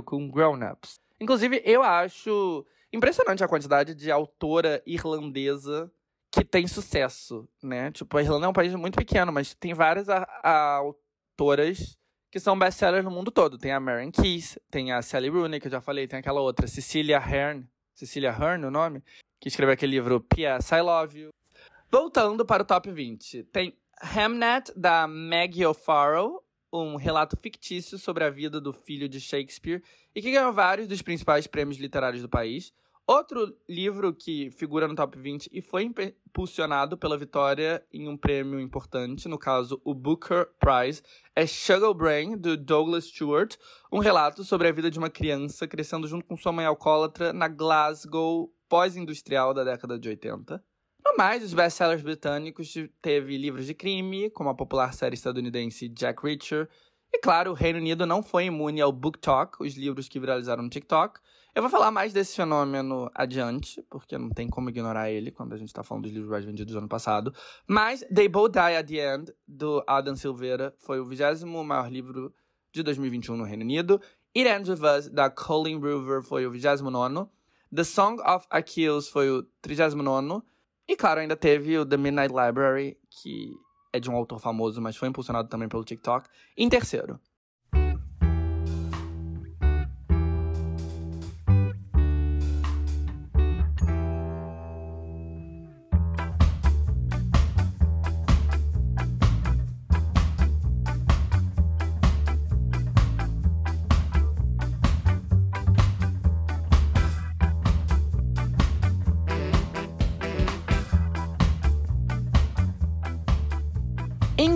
com Grown Ups. Inclusive, eu acho impressionante a quantidade de autora irlandesa que tem sucesso, né? Tipo, a Irlanda é um país muito pequeno, mas tem várias a, a autoras que são best-sellers no mundo todo. Tem a Marian Keyes, tem a Sally Rooney, que eu já falei, tem aquela outra, Cecilia Hearn, Cecilia Hearn, o nome, que escreveu aquele livro P.S. I Love You. Voltando para o top 20, tem Hamnet, da Maggie O'Farrell, um relato fictício sobre a vida do filho de Shakespeare e que ganhou vários dos principais prêmios literários do país. Outro livro que figura no top 20 e foi impulsionado pela vitória em um prêmio importante, no caso o Booker Prize, é Sugar Brain, do Douglas Stewart, um relato sobre a vida de uma criança crescendo junto com sua mãe alcoólatra na Glasgow pós-industrial da década de 80. Mais, os best-sellers britânicos teve livros de crime, como a popular série estadunidense Jack Reacher, e claro, o Reino Unido não foi imune ao Book Talk, os livros que viralizaram no TikTok. Eu vou falar mais desse fenômeno adiante, porque não tem como ignorar ele quando a gente tá falando dos livros mais vendidos do ano passado. Mas They Both Die at the End, do Adam Silveira, foi o vigésimo maior livro de 2021 no Reino Unido. It Ends With Us, da Colin Brewer, foi o 29 The Song of Achilles foi o 39 E claro, ainda teve o The Midnight Library, que é de um autor famoso, mas foi impulsionado também pelo TikTok, em terceiro.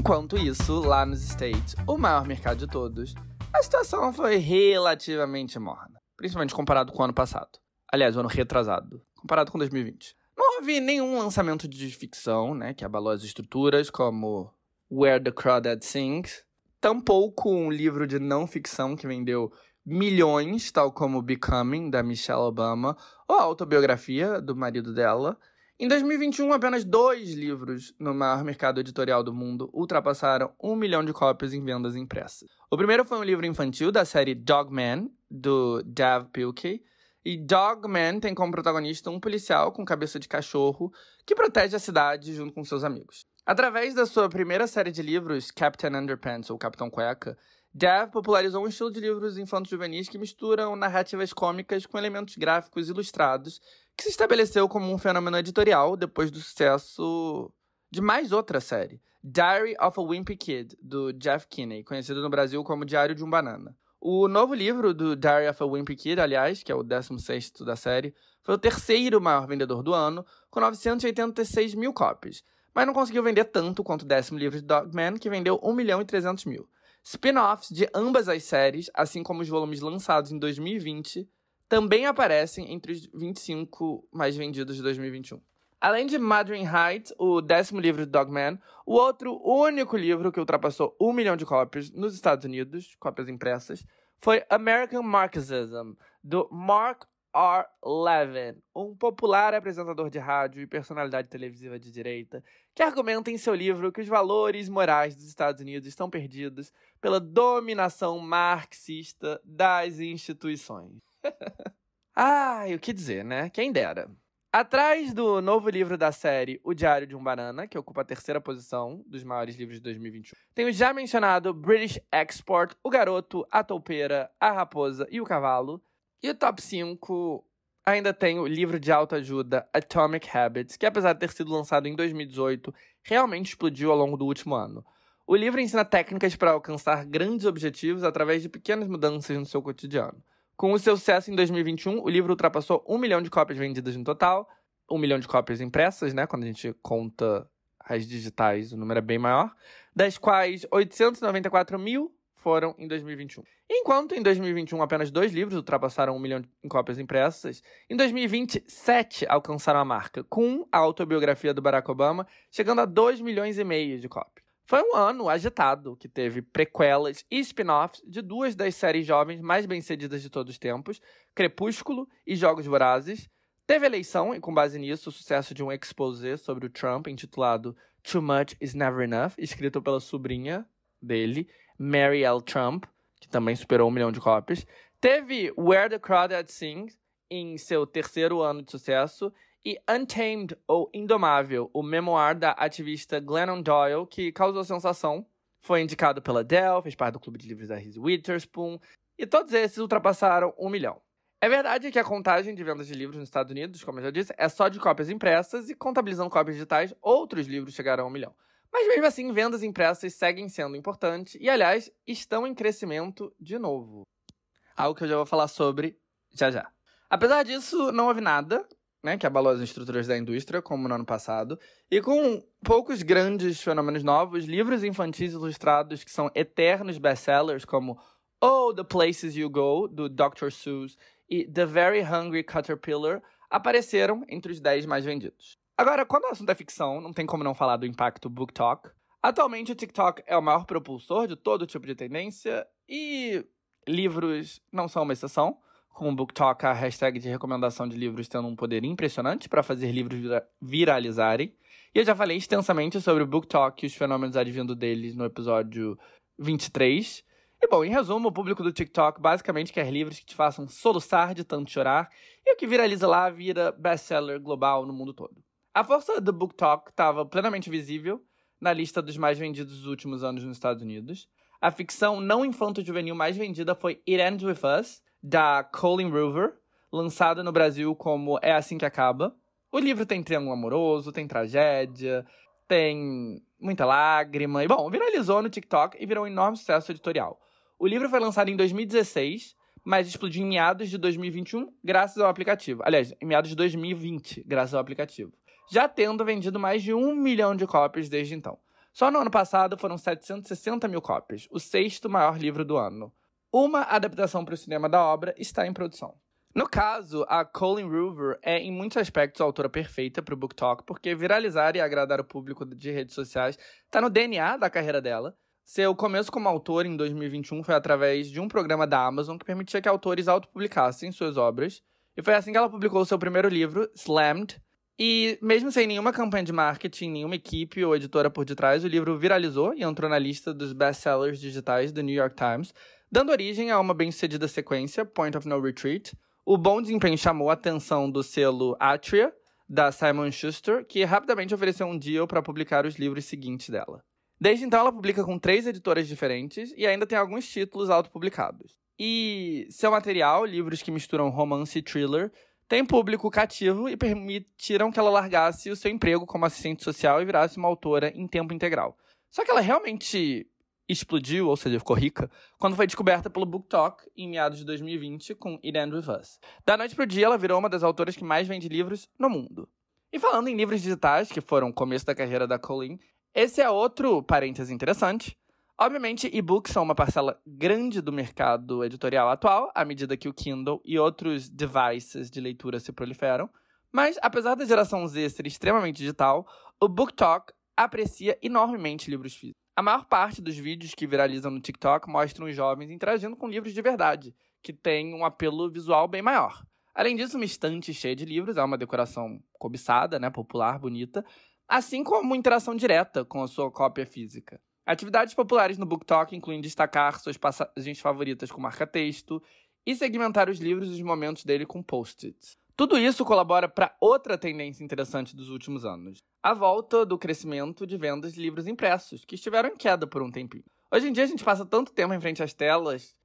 Enquanto isso, lá nos States, o maior mercado de todos, a situação foi relativamente morna, principalmente comparado com o ano passado. Aliás, o ano retrasado, comparado com 2020. Não houve nenhum lançamento de ficção, né, que abalou as estruturas, como Where the Crawdad Sings. Tampouco um livro de não ficção que vendeu milhões, tal como Becoming, da Michelle Obama, ou a autobiografia do marido dela, em 2021, apenas dois livros no maior mercado editorial do mundo ultrapassaram um milhão de cópias em vendas impressas. O primeiro foi um livro infantil da série Dogman, do Dav Pilkey. E Dogman tem como protagonista um policial com cabeça de cachorro que protege a cidade junto com seus amigos. Através da sua primeira série de livros, Captain Underpants ou Capitão Cueca, Dav popularizou um estilo de livros infantos juvenis que misturam narrativas cômicas com elementos gráficos ilustrados que se estabeleceu como um fenômeno editorial depois do sucesso de mais outra série, Diary of a Wimpy Kid, do Jeff Kinney, conhecido no Brasil como Diário de um Banana. O novo livro do Diary of a Wimpy Kid, aliás, que é o 16 da série, foi o terceiro maior vendedor do ano, com 986 mil cópias, mas não conseguiu vender tanto quanto o décimo livro de Dogman, que vendeu 1 milhão e 300 mil. Spin-offs de ambas as séries, assim como os volumes lançados em 2020, também aparecem entre os 25 mais vendidos de 2021. Além de Madeline Heights, o décimo livro de Dogman, o outro único livro que ultrapassou um milhão de cópias nos Estados Unidos, cópias impressas, foi American Marxism, do Mark R. Levin, um popular apresentador de rádio e personalidade televisiva de direita, que argumenta em seu livro que os valores morais dos Estados Unidos estão perdidos pela dominação marxista das instituições. [LAUGHS] Ai, o que dizer, né? Quem dera. Atrás do novo livro da série O Diário de um Banana, que ocupa a terceira posição dos maiores livros de 2021, tem o já mencionado British Export, O Garoto, A Toupeira, A Raposa e o Cavalo. E o top 5 ainda tem o livro de autoajuda Atomic Habits, que apesar de ter sido lançado em 2018, realmente explodiu ao longo do último ano. O livro ensina técnicas para alcançar grandes objetivos através de pequenas mudanças no seu cotidiano. Com o seu sucesso em 2021, o livro ultrapassou um milhão de cópias vendidas no total, um milhão de cópias impressas, né? Quando a gente conta as digitais, o número é bem maior, das quais 894 mil foram em 2021. Enquanto em 2021 apenas dois livros ultrapassaram um milhão de cópias impressas, em 2020 sete alcançaram a marca, com a autobiografia do Barack Obama chegando a 2 milhões e meio de cópias. Foi um ano agitado, que teve prequelas e spin-offs de duas das séries jovens mais bem-sucedidas de todos os tempos, Crepúsculo e Jogos Vorazes. Teve eleição e, com base nisso, o sucesso de um exposé sobre o Trump, intitulado Too Much Is Never Enough, escrito pela sobrinha dele, Mary L. Trump, que também superou um milhão de cópias. Teve Where the Crawdad Sings, em seu terceiro ano de sucesso, e Untamed, ou Indomável, o memoir da ativista Glennon Doyle, que causou sensação. Foi indicado pela Dell, fez parte do clube de livros da Reese Witherspoon, e todos esses ultrapassaram um milhão. É verdade que a contagem de vendas de livros nos Estados Unidos, como eu já disse, é só de cópias impressas e contabilizando cópias digitais, outros livros chegaram a um milhão. Mas mesmo assim, vendas impressas seguem sendo importantes e, aliás, estão em crescimento de novo. Algo que eu já vou falar sobre já já. Apesar disso, não houve nada né, que abalou as estruturas da indústria, como no ano passado, e com poucos grandes fenômenos novos, livros infantis ilustrados que são eternos best-sellers, como Oh, The Places You Go, do Dr. Seuss, e The Very Hungry Caterpillar, apareceram entre os 10 mais vendidos. Agora, quando o assunto é ficção, não tem como não falar do impacto Book Talk. Atualmente, o TikTok é o maior propulsor de todo tipo de tendência e livros não são uma exceção com o BookTalk, a hashtag de recomendação de livros tendo um poder impressionante para fazer livros vira viralizarem. E eu já falei extensamente sobre o BookTalk e os fenômenos advindo deles no episódio 23. E bom, em resumo, o público do TikTok basicamente quer livros que te façam soluçar de tanto chorar, e o que viraliza lá vira best-seller global no mundo todo. A força do BookTalk estava plenamente visível na lista dos mais vendidos dos últimos anos nos Estados Unidos. A ficção não infanto-juvenil mais vendida foi It Ends With Us, da Colin River, lançada no Brasil como É Assim Que Acaba. O livro tem triângulo amoroso, tem tragédia, tem muita lágrima. E, bom, viralizou no TikTok e virou um enorme sucesso editorial. O livro foi lançado em 2016, mas explodiu em meados de 2021 graças ao aplicativo. Aliás, em meados de 2020, graças ao aplicativo. Já tendo vendido mais de um milhão de cópias desde então. Só no ano passado foram 760 mil cópias, o sexto maior livro do ano. Uma adaptação para o cinema da obra está em produção. No caso, a Colin River é, em muitos aspectos, a autora perfeita para o Book Talk, porque viralizar e agradar o público de redes sociais está no DNA da carreira dela. Seu começo como autora em 2021 foi através de um programa da Amazon que permitia que autores autopublicassem suas obras. E foi assim que ela publicou seu primeiro livro, Slammed. E mesmo sem nenhuma campanha de marketing, nenhuma equipe ou editora por detrás, o livro viralizou e entrou na lista dos best-sellers digitais do New York Times, dando origem a uma bem-sucedida sequência, Point of No Retreat. O bom desempenho chamou a atenção do selo Atria, da Simon Schuster, que rapidamente ofereceu um deal para publicar os livros seguintes dela. Desde então, ela publica com três editoras diferentes e ainda tem alguns títulos autopublicados. E seu material, livros que misturam romance e thriller, tem público cativo e permitiram que ela largasse o seu emprego como assistente social e virasse uma autora em tempo integral. Só que ela realmente explodiu, ou seja, ficou rica, quando foi descoberta pelo Book Talk em meados de 2020 com It Ends With Us. Da noite pro dia, ela virou uma das autoras que mais vende livros no mundo. E falando em livros digitais, que foram o começo da carreira da Colleen, esse é outro parêntese interessante. Obviamente, e-books são uma parcela grande do mercado editorial atual, à medida que o Kindle e outros devices de leitura se proliferam. Mas, apesar da geração Z ser extremamente digital, o Book Talk aprecia enormemente livros físicos. A maior parte dos vídeos que viralizam no TikTok mostram os jovens interagindo com livros de verdade, que têm um apelo visual bem maior. Além disso, uma estante cheia de livros é uma decoração cobiçada, né, popular, bonita, assim como interação direta com a sua cópia física. Atividades populares no BookTok incluem destacar suas passagens favoritas com marca-texto e segmentar os livros e os momentos dele com post-its. Tudo isso colabora para outra tendência interessante dos últimos anos: a volta do crescimento de vendas de livros impressos, que estiveram em queda por um tempinho. Hoje em dia a gente passa tanto tempo em frente às telas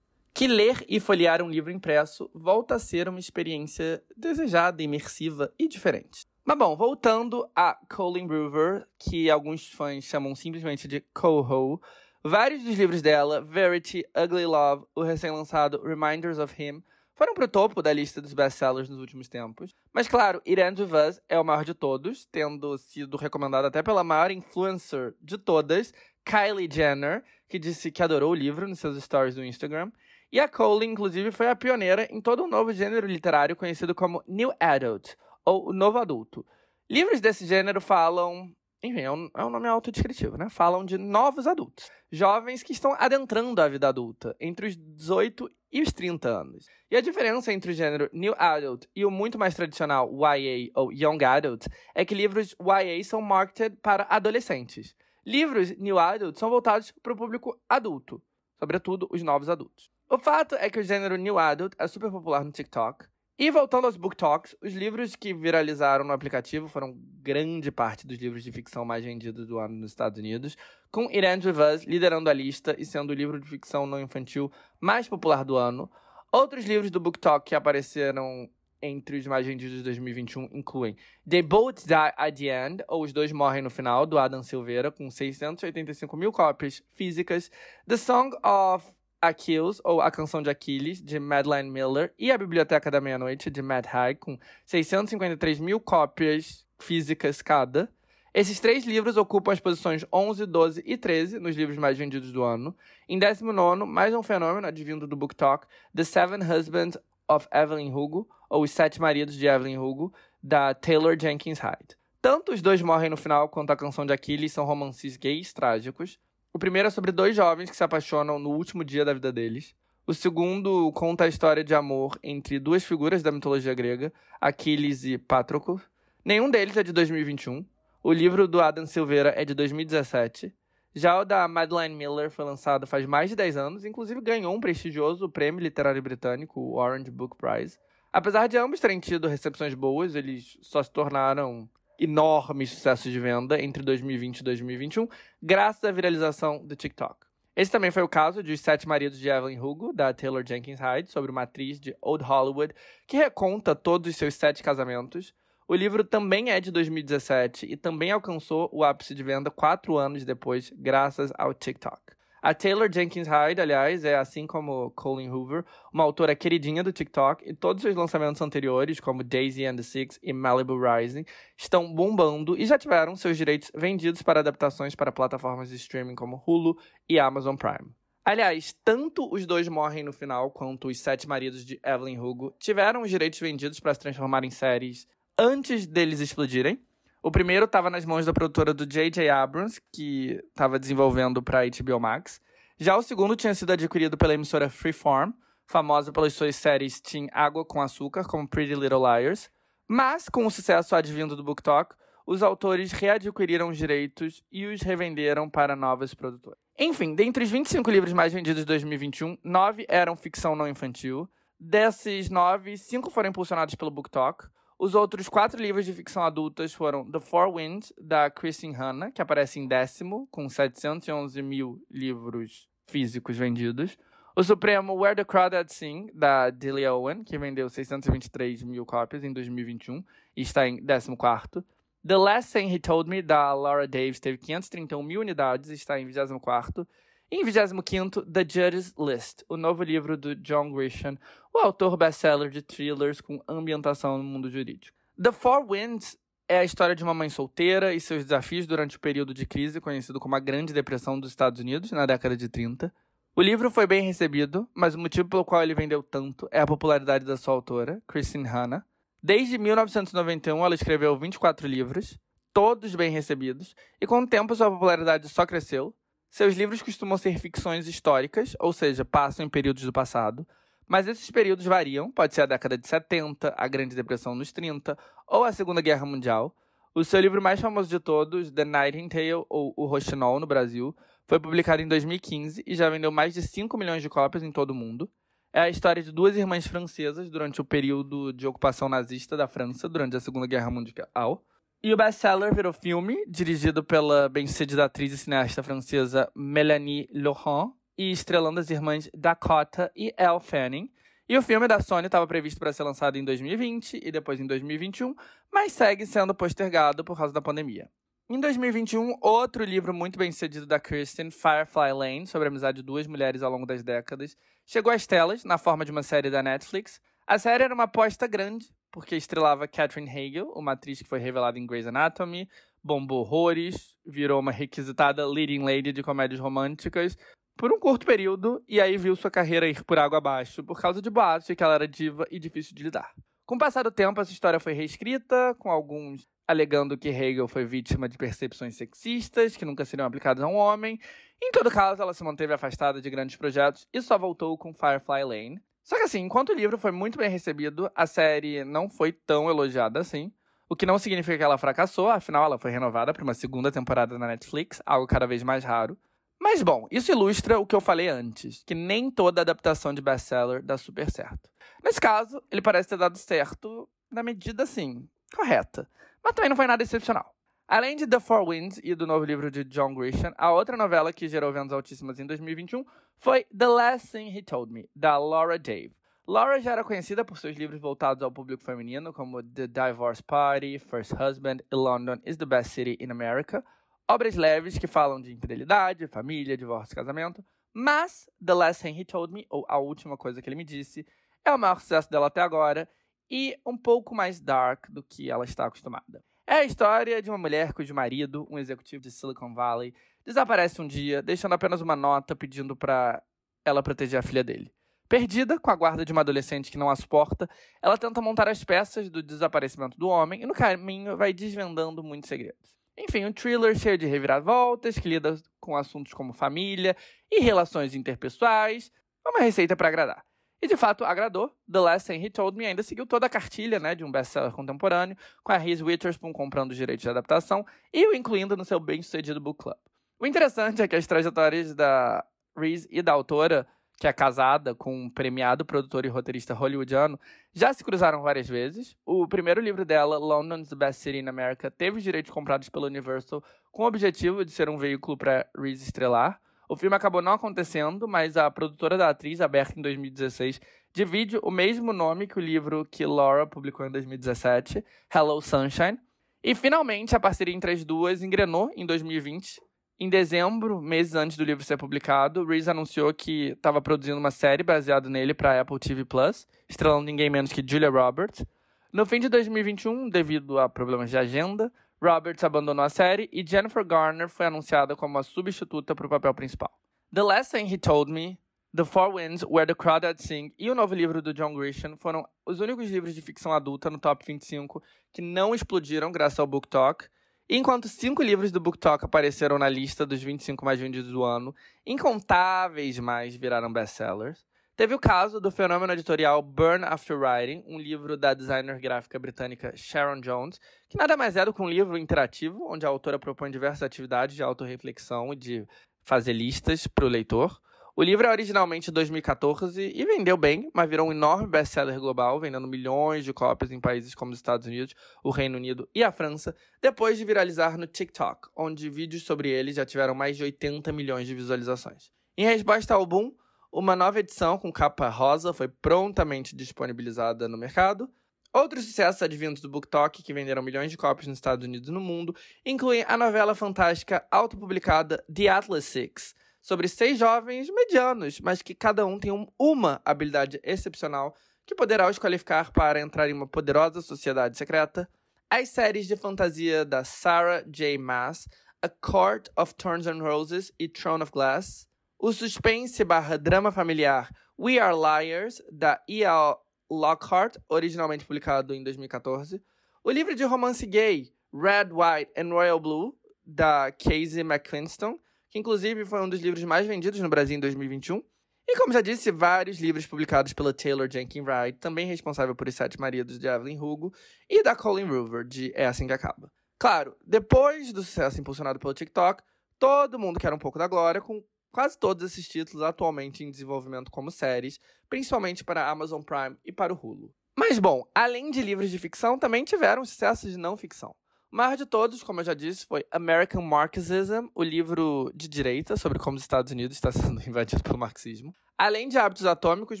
que ler e folhear um livro impresso volta a ser uma experiência desejada, imersiva e diferente. Mas bom, voltando a Colin River, que alguns fãs chamam simplesmente de Coho, vários dos livros dela, Verity, Ugly Love, o recém-lançado Reminders of Him, foram pro topo da lista dos best-sellers nos últimos tempos. Mas claro, It Ends With Us é o maior de todos, tendo sido recomendado até pela maior influencer de todas, Kylie Jenner, que disse que adorou o livro nos seus stories do Instagram. E a Cole, inclusive, foi a pioneira em todo um novo gênero literário conhecido como New Adult, ou Novo Adulto. Livros desse gênero falam enfim, é um, é um nome autodescritivo, né? Falam de novos adultos. Jovens que estão adentrando a vida adulta, entre os 18 e os 30 anos. E a diferença entre o gênero New Adult e o muito mais tradicional YA ou Young Adult é que livros YA são marketed para adolescentes. Livros New Adult são voltados para o público adulto, sobretudo os novos adultos. O fato é que o gênero New Adult é super popular no TikTok, e voltando aos book talks, os livros que viralizaram no aplicativo foram grande parte dos livros de ficção mais vendidos do ano nos Estados Unidos, com It Ends With Us liderando a lista e sendo o livro de ficção não infantil mais popular do ano. Outros livros do Book Talk que apareceram entre os mais vendidos de 2021 incluem They Both Die at the End, ou Os Dois Morrem no Final, do Adam Silveira, com 685 mil cópias físicas, The Song of Achilles, ou A Canção de Aquiles, de Madeline Miller, e A Biblioteca da Meia-Noite, de Matt Haig, com 653 mil cópias físicas cada. Esses três livros ocupam as posições 11, 12 e 13 nos livros mais vendidos do ano. Em 19, mais um fenômeno advindo do Book Talk, The Seven Husbands of Evelyn Hugo, ou Os Sete Maridos de Evelyn Hugo, da Taylor Jenkins Hyde. Tanto os dois morrem no final quanto a canção de Aquiles são romances gays trágicos. O primeiro é sobre dois jovens que se apaixonam no último dia da vida deles. O segundo conta a história de amor entre duas figuras da mitologia grega, Aquiles e Patroclus. Nenhum deles é de 2021. O livro do Adam Silveira é de 2017. Já o da Madeline Miller foi lançado faz mais de 10 anos, inclusive ganhou um prestigioso prêmio literário britânico, o Orange Book Prize. Apesar de ambos terem tido recepções boas, eles só se tornaram enormes sucessos de venda entre 2020 e 2021, graças à viralização do TikTok. Esse também foi o caso de Os Sete Maridos de Evelyn Hugo, da Taylor Jenkins Hyde, sobre uma atriz de Old Hollywood que reconta todos os seus sete casamentos. O livro também é de 2017 e também alcançou o ápice de venda quatro anos depois, graças ao TikTok. A Taylor Jenkins Hyde, aliás, é assim como Colin Hoover, uma autora queridinha do TikTok, e todos os lançamentos anteriores, como Daisy and the Six e Malibu Rising, estão bombando e já tiveram seus direitos vendidos para adaptações para plataformas de streaming como Hulu e Amazon Prime. Aliás, tanto os dois morrem no final quanto os sete maridos de Evelyn Hugo tiveram os direitos vendidos para se transformar em séries antes deles explodirem. O primeiro estava nas mãos da produtora do J.J. Abrams, que estava desenvolvendo para HBO Max. Já o segundo tinha sido adquirido pela emissora Freeform, famosa pelas suas séries Teen Água com Açúcar, como Pretty Little Liars. Mas, com o sucesso advindo do Book Talk, os autores readquiriram os direitos e os revenderam para novas produtoras. Enfim, dentre os 25 livros mais vendidos de 2021, nove eram ficção não infantil. Desses nove, cinco foram impulsionados pelo Book Talk. Os outros quatro livros de ficção adultas foram The Four Winds, da Kristen Hanna, que aparece em décimo, com 711 mil livros físicos vendidos. O Supremo Where the Crawdads Sing, da Delia Owen, que vendeu 623 mil cópias em 2021 e está em 14. The Last Thing He Told Me, da Laura Davis, teve 531 mil unidades e está em 24. Em 25, The Judge's List, o novo livro do John Grisham, o autor best-seller de thrillers com ambientação no mundo jurídico. The Four Winds é a história de uma mãe solteira e seus desafios durante o período de crise conhecido como a Grande Depressão dos Estados Unidos, na década de 30. O livro foi bem recebido, mas o motivo pelo qual ele vendeu tanto é a popularidade da sua autora, Christine Hanna. Desde 1991, ela escreveu 24 livros, todos bem recebidos, e com o tempo sua popularidade só cresceu, seus livros costumam ser ficções históricas, ou seja, passam em períodos do passado, mas esses períodos variam, pode ser a década de 70, a Grande Depressão nos 30 ou a Segunda Guerra Mundial. O seu livro mais famoso de todos, The Nightingale, ou O Roxinol, no Brasil, foi publicado em 2015 e já vendeu mais de 5 milhões de cópias em todo o mundo. É a história de duas irmãs francesas durante o período de ocupação nazista da França, durante a Segunda Guerra Mundial. E o best-seller virou filme, dirigido pela bem-sucedida atriz e cineasta francesa Mélanie Laurent, e estrelando as irmãs Dakota e Elle Fanning. E o filme da Sony estava previsto para ser lançado em 2020 e depois em 2021, mas segue sendo postergado por causa da pandemia. Em 2021, outro livro muito bem sucedido da Kirsten, Firefly Lane, sobre a amizade de duas mulheres ao longo das décadas, chegou às telas na forma de uma série da Netflix. A série era uma aposta grande, porque estrelava Catherine Hagel, uma atriz que foi revelada em Grey's Anatomy, bombou horrores, virou uma requisitada leading lady de comédias românticas por um curto período e aí viu sua carreira ir por água abaixo por causa de boatos de que ela era diva e difícil de lidar. Com o passar do tempo, essa história foi reescrita, com alguns alegando que Hegel foi vítima de percepções sexistas que nunca seriam aplicadas a um homem. Em todo caso, ela se manteve afastada de grandes projetos e só voltou com Firefly Lane, só que assim, enquanto o livro foi muito bem recebido, a série não foi tão elogiada assim. O que não significa que ela fracassou, afinal ela foi renovada para uma segunda temporada na Netflix, algo cada vez mais raro. Mas bom, isso ilustra o que eu falei antes, que nem toda adaptação de best-seller dá super certo. Nesse caso, ele parece ter dado certo na medida, assim, correta. Mas também não foi nada excepcional. Além de The Four Winds e do novo livro de John Grisham, a outra novela que gerou vendas altíssimas em 2021 foi The Last Thing He Told Me, da Laura Dave. Laura já era conhecida por seus livros voltados ao público feminino, como The Divorce Party, First Husband e London is the Best City in America, obras leves que falam de infidelidade, família, divórcio casamento, mas The Last Thing He Told Me, ou A Última Coisa Que Ele Me Disse, é o maior sucesso dela até agora e um pouco mais dark do que ela está acostumada. É a história de uma mulher cujo marido, um executivo de Silicon Valley, desaparece um dia, deixando apenas uma nota pedindo para ela proteger a filha dele. Perdida, com a guarda de uma adolescente que não a suporta, ela tenta montar as peças do desaparecimento do homem e no caminho vai desvendando muitos segredos. Enfim, um thriller cheio de reviravoltas, que lida com assuntos como família e relações interpessoais. Uma receita para agradar. E de fato agradou. The Last Thing He Told Me ainda seguiu toda a cartilha né, de um best-seller contemporâneo, com a Reese Witherspoon comprando os direitos de adaptação e o incluindo no seu bem-sucedido book club. O interessante é que as trajetórias da Reese e da autora que é casada com um premiado produtor e roteirista hollywoodiano, já se cruzaram várias vezes. O primeiro livro dela, London's Best City in America, teve os direitos comprados pela Universal com o objetivo de ser um veículo para Reese estrelar. O filme acabou não acontecendo, mas a produtora da atriz, aberta em 2016, divide o mesmo nome que o livro que Laura publicou em 2017, Hello Sunshine. E finalmente a parceria entre as duas engrenou em 2020 em dezembro, meses antes do livro ser publicado, Reese anunciou que estava produzindo uma série baseada nele para Apple TV Plus, estrelando ninguém menos que Julia Roberts. No fim de 2021, devido a problemas de agenda, Roberts abandonou a série e Jennifer Garner foi anunciada como a substituta para o papel principal. The Last Thing He Told Me, The Four Winds, Where the Crawdads Sing e o novo livro do John Grisham foram os únicos livros de ficção adulta no top 25 que não explodiram graças ao Book Talk Enquanto cinco livros do BookTok apareceram na lista dos 25 mais vendidos do ano, incontáveis mais viraram best-sellers. Teve o caso do fenômeno editorial Burn After Writing, um livro da designer gráfica britânica Sharon Jones, que nada mais é do que um livro interativo, onde a autora propõe diversas atividades de autorreflexão e de fazer listas para o leitor. O livro é originalmente de 2014 e vendeu bem, mas virou um enorme best-seller global, vendendo milhões de cópias em países como os Estados Unidos, o Reino Unido e a França, depois de viralizar no TikTok, onde vídeos sobre ele já tiveram mais de 80 milhões de visualizações. Em resposta ao boom, uma nova edição com capa rosa foi prontamente disponibilizada no mercado. Outros sucessos advindos do BookTok, que venderam milhões de cópias nos Estados Unidos e no mundo, incluem a novela fantástica autopublicada The Atlas Six, sobre seis jovens medianos, mas que cada um tem um, uma habilidade excepcional que poderá os qualificar para entrar em uma poderosa sociedade secreta. As séries de fantasia da Sarah J. Maas, A Court of Thorns and Roses e Throne of Glass. O suspense barra drama familiar We Are Liars, da E.L. Lockhart, originalmente publicado em 2014. O livro de romance gay Red, White and Royal Blue, da Casey McQuiston, que inclusive foi um dos livros mais vendidos no Brasil em 2021. E como já disse, vários livros publicados pela Taylor Jenkins Wright, também responsável por Os Sete Maridos de Evelyn Hugo, e da Colin Hoover, de É Assim Que Acaba. Claro, depois do sucesso impulsionado pelo TikTok, todo mundo quer um pouco da glória, com quase todos esses títulos atualmente em desenvolvimento como séries, principalmente para a Amazon Prime e para o Hulu. Mas bom, além de livros de ficção, também tiveram sucessos de não ficção. O maior de todos, como eu já disse, foi American Marxism, o livro de direita sobre como os Estados Unidos está [LAUGHS] sendo invadido pelo marxismo. Além de Hábitos Atômicos,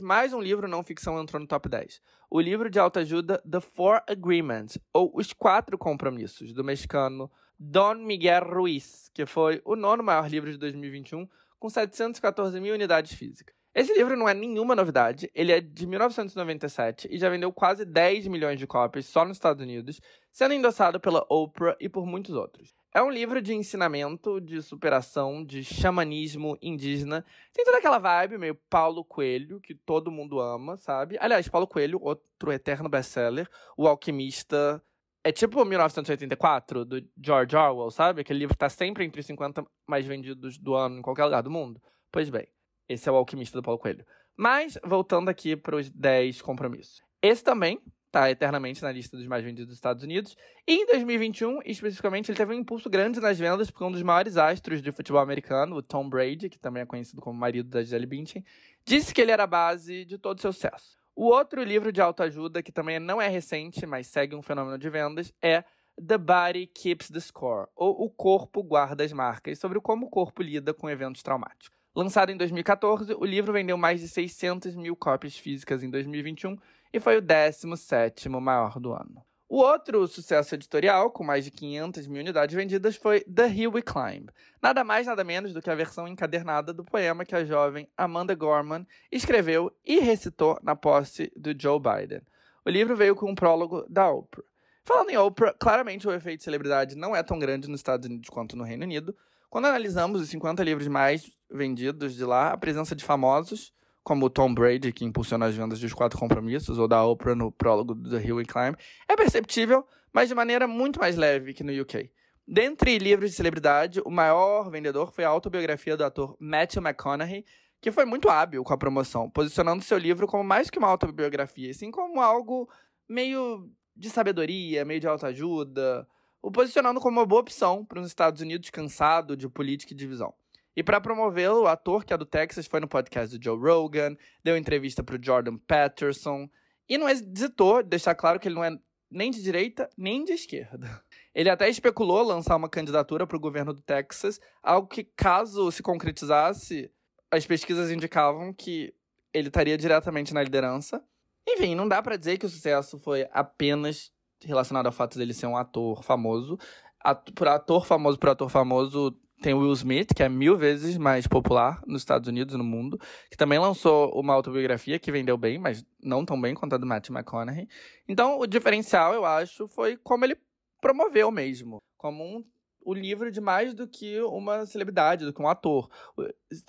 mais um livro não ficção entrou no top 10. O livro de autoajuda The Four Agreements, ou Os Quatro Compromissos, do mexicano Don Miguel Ruiz, que foi o nono maior livro de 2021, com 714 mil unidades físicas. Esse livro não é nenhuma novidade, ele é de 1997 e já vendeu quase 10 milhões de cópias só nos Estados Unidos, sendo endossado pela Oprah e por muitos outros. É um livro de ensinamento, de superação, de xamanismo indígena. Tem toda aquela vibe meio Paulo Coelho, que todo mundo ama, sabe? Aliás, Paulo Coelho, outro eterno best-seller, O Alquimista. É tipo 1984, do George Orwell, sabe? Aquele livro que tá sempre entre os 50 mais vendidos do ano em qualquer lugar do mundo. Pois bem, esse é o Alquimista do Paulo Coelho. Mas, voltando aqui para os 10 compromissos. Esse também está eternamente na lista dos mais vendidos dos Estados Unidos. E em 2021, especificamente, ele teve um impulso grande nas vendas porque um dos maiores astros de futebol americano, o Tom Brady, que também é conhecido como marido da Gisele Bündchen, disse que ele era a base de todo o seu sucesso. O outro livro de autoajuda, que também não é recente, mas segue um fenômeno de vendas, é The Body Keeps the Score, ou O Corpo Guarda as Marcas, sobre como o corpo lida com eventos traumáticos. Lançado em 2014, o livro vendeu mais de 600 mil cópias físicas em 2021 e foi o 17º maior do ano. O outro sucesso editorial, com mais de 500 mil unidades vendidas, foi The Hill We Climb. Nada mais, nada menos do que a versão encadernada do poema que a jovem Amanda Gorman escreveu e recitou na posse do Joe Biden. O livro veio com um prólogo da Oprah. Falando em Oprah, claramente o efeito de celebridade não é tão grande nos Estados Unidos quanto no Reino Unido. Quando analisamos os 50 livros mais vendidos de lá, a presença de famosos como Tom Brady, que impulsiona as vendas dos quatro compromissos, ou da Oprah no prólogo do The Hill We Climb, é perceptível, mas de maneira muito mais leve que no UK. Dentre livros de celebridade, o maior vendedor foi a autobiografia do ator Matthew McConaughey, que foi muito hábil com a promoção, posicionando seu livro como mais que uma autobiografia, assim como algo meio de sabedoria, meio de autoajuda, o posicionando como uma boa opção para os Estados Unidos cansado de política e divisão. E para promovê-lo, o ator que é do Texas foi no podcast do Joe Rogan, deu entrevista para o Jordan Peterson e não hesitou deixar claro que ele não é nem de direita nem de esquerda. [LAUGHS] Ele até especulou lançar uma candidatura para o governo do Texas, algo que, caso se concretizasse, as pesquisas indicavam que ele estaria diretamente na liderança. Enfim, não dá para dizer que o sucesso foi apenas relacionado ao fato dele ser um ator famoso. Por ator famoso por ator famoso, tem o Will Smith, que é mil vezes mais popular nos Estados Unidos e no mundo, que também lançou uma autobiografia que vendeu bem, mas não tão bem quanto a do Matthew McConaughey. Então, o diferencial, eu acho, foi como ele promoveu mesmo, como um, o livro de mais do que uma celebridade, do que um ator.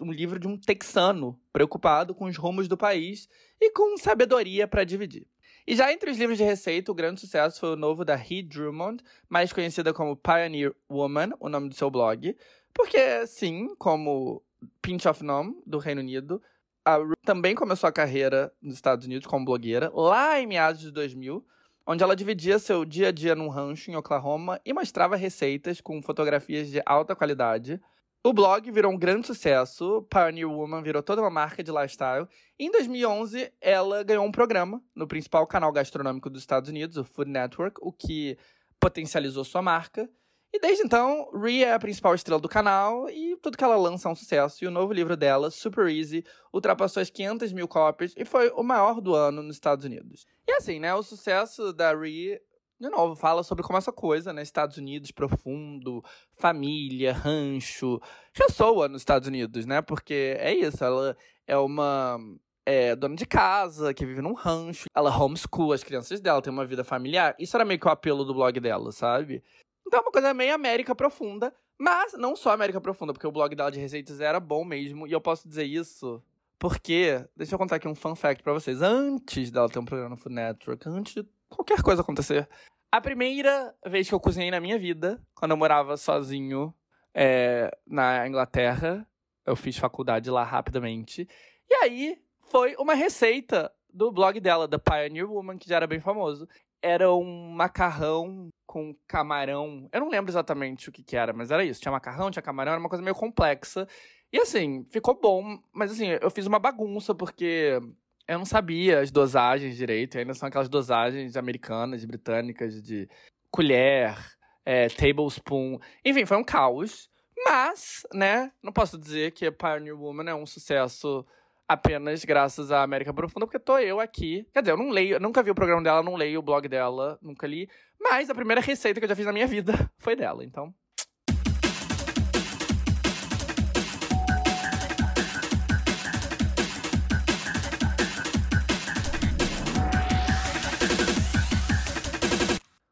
Um livro de um texano preocupado com os rumos do país e com sabedoria para dividir. E já entre os livros de receita, o grande sucesso foi o novo da He Drummond, mais conhecida como Pioneer Woman, o nome do seu blog, porque, sim, como Pinch of Nom, do Reino Unido, a Ru também começou a carreira nos Estados Unidos como blogueira, lá em meados de 2000, onde ela dividia seu dia a dia num rancho em Oklahoma e mostrava receitas com fotografias de alta qualidade. O blog virou um grande sucesso, Pioneer Woman virou toda uma marca de lifestyle. E em 2011, ela ganhou um programa no principal canal gastronômico dos Estados Unidos, o Food Network, o que potencializou sua marca. E desde então, Rhea é a principal estrela do canal e tudo que ela lança é um sucesso. E o novo livro dela, Super Easy, ultrapassou as 500 mil cópias e foi o maior do ano nos Estados Unidos. E assim, né, o sucesso da Rhea, de novo, fala sobre como essa coisa, né, Estados Unidos profundo, família, rancho, ressoa nos Estados Unidos, né, porque é isso, ela é uma é, dona de casa, que vive num rancho. Ela homeschool as crianças dela, tem uma vida familiar. Isso era meio que o apelo do blog dela, sabe? Então é uma coisa meio América Profunda. Mas não só América Profunda, porque o blog dela de receitas era bom mesmo. E eu posso dizer isso porque, deixa eu contar aqui um fun fact pra vocês. Antes dela ter um programa no Food Network, antes de qualquer coisa acontecer, a primeira vez que eu cozinhei na minha vida, quando eu morava sozinho é, na Inglaterra, eu fiz faculdade lá rapidamente. E aí foi uma receita do blog dela, The Pioneer Woman, que já era bem famoso. Era um macarrão com camarão. Eu não lembro exatamente o que, que era, mas era isso. Tinha macarrão, tinha camarão, era uma coisa meio complexa. E assim, ficou bom, mas assim, eu fiz uma bagunça porque eu não sabia as dosagens direito, e ainda são aquelas dosagens americanas, britânicas, de colher, é, tablespoon. Enfim, foi um caos. Mas, né, não posso dizer que Pioneer Woman é um sucesso apenas graças à América Profunda, porque tô eu aqui. Quer dizer, eu não leio, eu nunca vi o programa dela, não leio o blog dela, nunca li. Mas a primeira receita que eu já fiz na minha vida [LAUGHS] foi dela, então.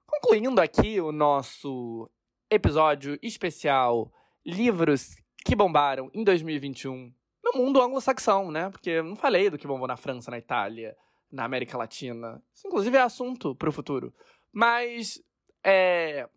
Concluindo aqui o nosso episódio especial Livros que bombaram em 2021 no mundo anglo-saxão, né? Porque eu não falei do que bombou na França, na Itália, na América Latina. Isso, inclusive, é assunto para o futuro. Mas, é,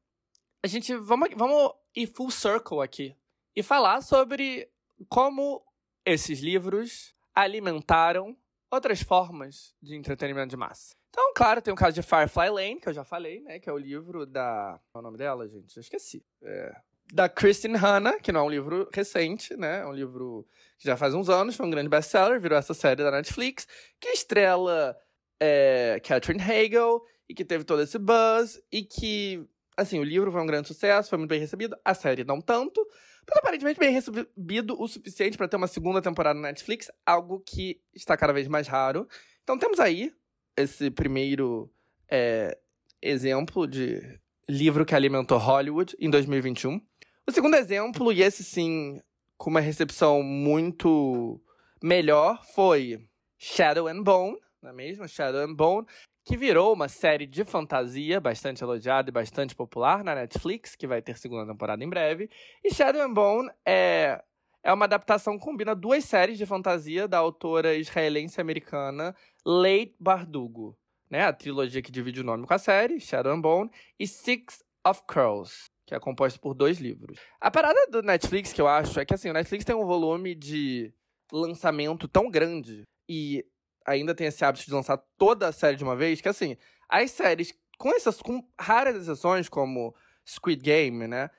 a gente, vamos, vamos ir full circle aqui e falar sobre como esses livros alimentaram outras formas de entretenimento de massa. Então, claro, tem o caso de Firefly Lane, que eu já falei, né? Que é o livro da. Qual é o nome dela, gente? Eu esqueci. É... Da Kristen Hanna, que não é um livro recente, né? É um livro que já faz uns anos, foi um grande best-seller, virou essa série da Netflix, que estrela é, Catherine Hagel, e que teve todo esse buzz, e que assim, o livro foi um grande sucesso, foi muito bem recebido, a série não tanto, mas aparentemente bem recebido o suficiente para ter uma segunda temporada na Netflix, algo que está cada vez mais raro. Então temos aí esse primeiro é, exemplo de livro que alimentou Hollywood em 2021. O segundo exemplo, e esse sim com uma recepção muito melhor, foi Shadow and Bone, não é mesmo? Shadow and Bone, que virou uma série de fantasia bastante elogiada e bastante popular na Netflix, que vai ter segunda temporada em breve. E Shadow and Bone é, é uma adaptação que combina duas séries de fantasia da autora israelense-americana Leigh Bardugo. Né? A trilogia que divide o nome com a série, Shadow and Bone, e Six of Crows, que é composta por dois livros. A parada do Netflix que eu acho é que assim, o Netflix tem um volume de lançamento tão grande e ainda tem esse hábito de lançar toda a série de uma vez, que assim, as séries, com essas, com raras exceções, como Squid Game, né?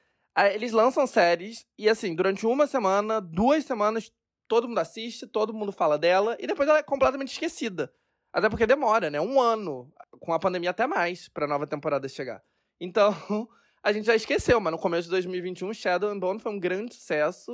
Eles lançam séries e assim, durante uma semana, duas semanas, todo mundo assiste, todo mundo fala dela, e depois ela é completamente esquecida. Até porque demora, né? Um ano, com a pandemia até mais, pra nova temporada chegar. Então, a gente já esqueceu, mas no começo de 2021, Shadow and Bone foi um grande sucesso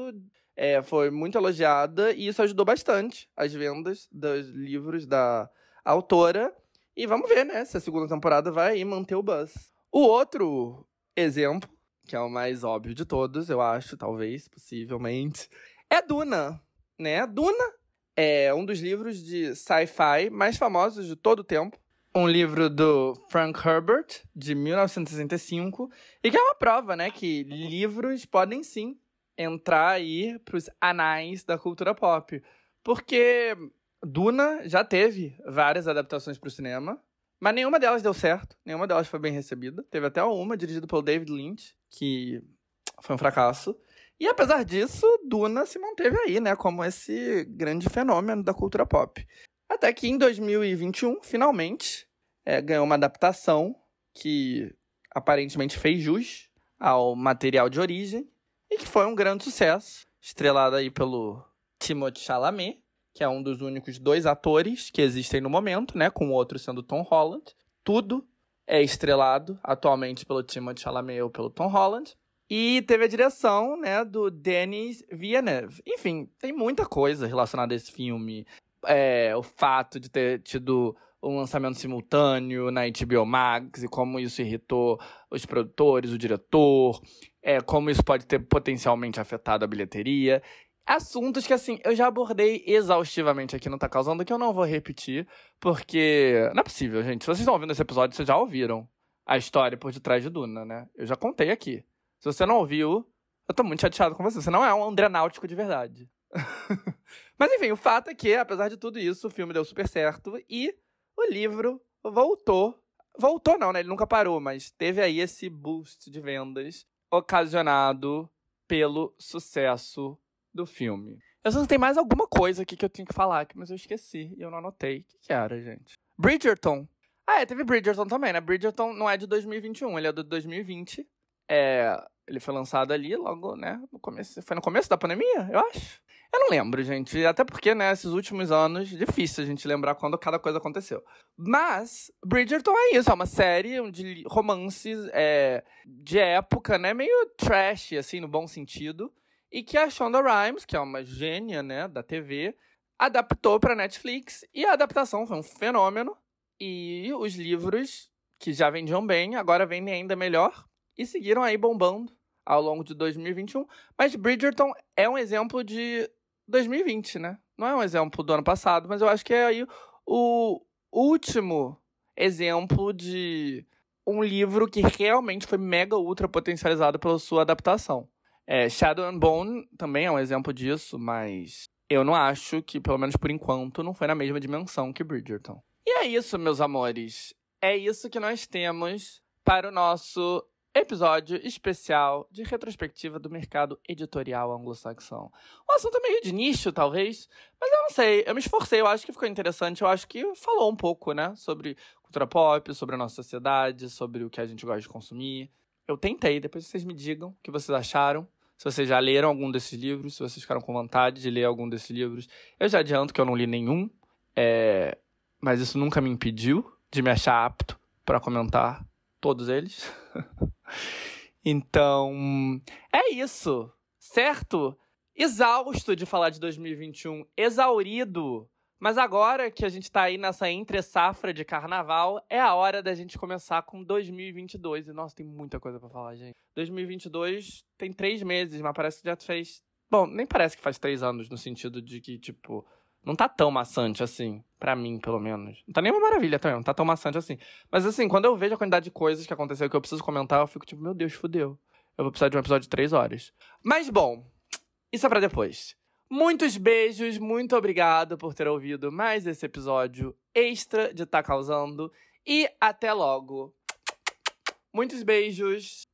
é, foi muito elogiada e isso ajudou bastante as vendas dos livros da autora. E vamos ver, né, se a segunda temporada vai manter o buzz. O outro exemplo, que é o mais óbvio de todos, eu acho, talvez, possivelmente, é Duna, né? Duna é um dos livros de sci-fi mais famosos de todo o tempo. Um livro do Frank Herbert, de 1965, e que é uma prova, né, que livros podem sim entrar aí pros anais da cultura pop. Porque Duna já teve várias adaptações para o cinema, mas nenhuma delas deu certo, nenhuma delas foi bem recebida. Teve até uma dirigida pelo David Lynch, que foi um fracasso. E apesar disso, Duna se manteve aí, né, como esse grande fenômeno da cultura pop. Até que em 2021, finalmente, é, ganhou uma adaptação que aparentemente fez jus ao material de origem e que foi um grande sucesso, estrelada aí pelo Timothée Chalamet, que é um dos únicos dois atores que existem no momento, né, com o outro sendo Tom Holland. Tudo é estrelado atualmente pelo Timothée Chalamet ou pelo Tom Holland. E teve a direção, né, do Denis Villeneuve. Enfim, tem muita coisa relacionada a esse filme. É, o fato de ter tido um lançamento simultâneo na HBO Max e como isso irritou os produtores, o diretor, é, como isso pode ter potencialmente afetado a bilheteria. Assuntos que, assim, eu já abordei exaustivamente aqui no Tá Causando, que eu não vou repetir, porque não é possível, gente. Se vocês estão ouvindo esse episódio, vocês já ouviram a história por detrás de Duna, né? Eu já contei aqui. Se você não ouviu, eu tô muito chateado com você. Você não é um André Náutico de verdade. [LAUGHS] Mas enfim, o fato é que, apesar de tudo isso, o filme deu super certo e o livro voltou. Voltou não, né? Ele nunca parou, mas teve aí esse boost de vendas ocasionado pelo sucesso do filme. Eu que tem mais alguma coisa aqui que eu tenho que falar, mas eu esqueci e eu não anotei. O que, que era, gente? Bridgerton. Ah, é, teve Bridgerton também, né? Bridgerton não é de 2021, ele é de 2020. É, ele foi lançado ali logo, né? No começo, foi no começo da pandemia, eu acho. Eu não lembro, gente. Até porque, né, esses últimos anos, difícil a gente lembrar quando cada coisa aconteceu. Mas, Bridgerton é isso, é uma série de romances é, de época, né? Meio trash, assim, no bom sentido. E que a Shonda Rhimes, que é uma gênia, né, da TV, adaptou pra Netflix. E a adaptação foi um fenômeno. E os livros, que já vendiam bem, agora vendem ainda melhor. E seguiram aí bombando ao longo de 2021. Mas Bridgerton é um exemplo de 2020, né? Não é um exemplo do ano passado, mas eu acho que é aí o último exemplo de um livro que realmente foi mega ultra potencializado pela sua adaptação. É, Shadow and Bone também é um exemplo disso, mas eu não acho que, pelo menos por enquanto, não foi na mesma dimensão que Bridgerton. E é isso, meus amores. É isso que nós temos para o nosso episódio especial de retrospectiva do mercado editorial anglo-saxão. Um assunto meio de nicho, talvez, mas eu não sei, eu me esforcei, eu acho que ficou interessante, eu acho que falou um pouco, né, sobre cultura pop, sobre a nossa sociedade, sobre o que a gente gosta de consumir. Eu tentei, depois vocês me digam o que vocês acharam. Se vocês já leram algum desses livros, se vocês ficaram com vontade de ler algum desses livros. Eu já adianto que eu não li nenhum, é... mas isso nunca me impediu de me achar apto para comentar todos eles. [LAUGHS] Então, é isso, certo? Exausto de falar de 2021, exaurido. Mas agora que a gente tá aí nessa entre-safra de carnaval, é a hora da gente começar com 2022. E, nossa, tem muita coisa para falar, gente. 2022 tem três meses, mas parece que já fez. Bom, nem parece que faz três anos, no sentido de que, tipo, não tá tão maçante assim. para mim, pelo menos. Não tá nem uma maravilha também, não tá tão maçante assim. Mas assim, quando eu vejo a quantidade de coisas que aconteceu que eu preciso comentar, eu fico tipo, meu Deus, fudeu. Eu vou precisar de um episódio de três horas. Mas bom, isso é pra depois. Muitos beijos, muito obrigado por ter ouvido mais esse episódio extra de Tá Causando. E até logo. Muitos beijos.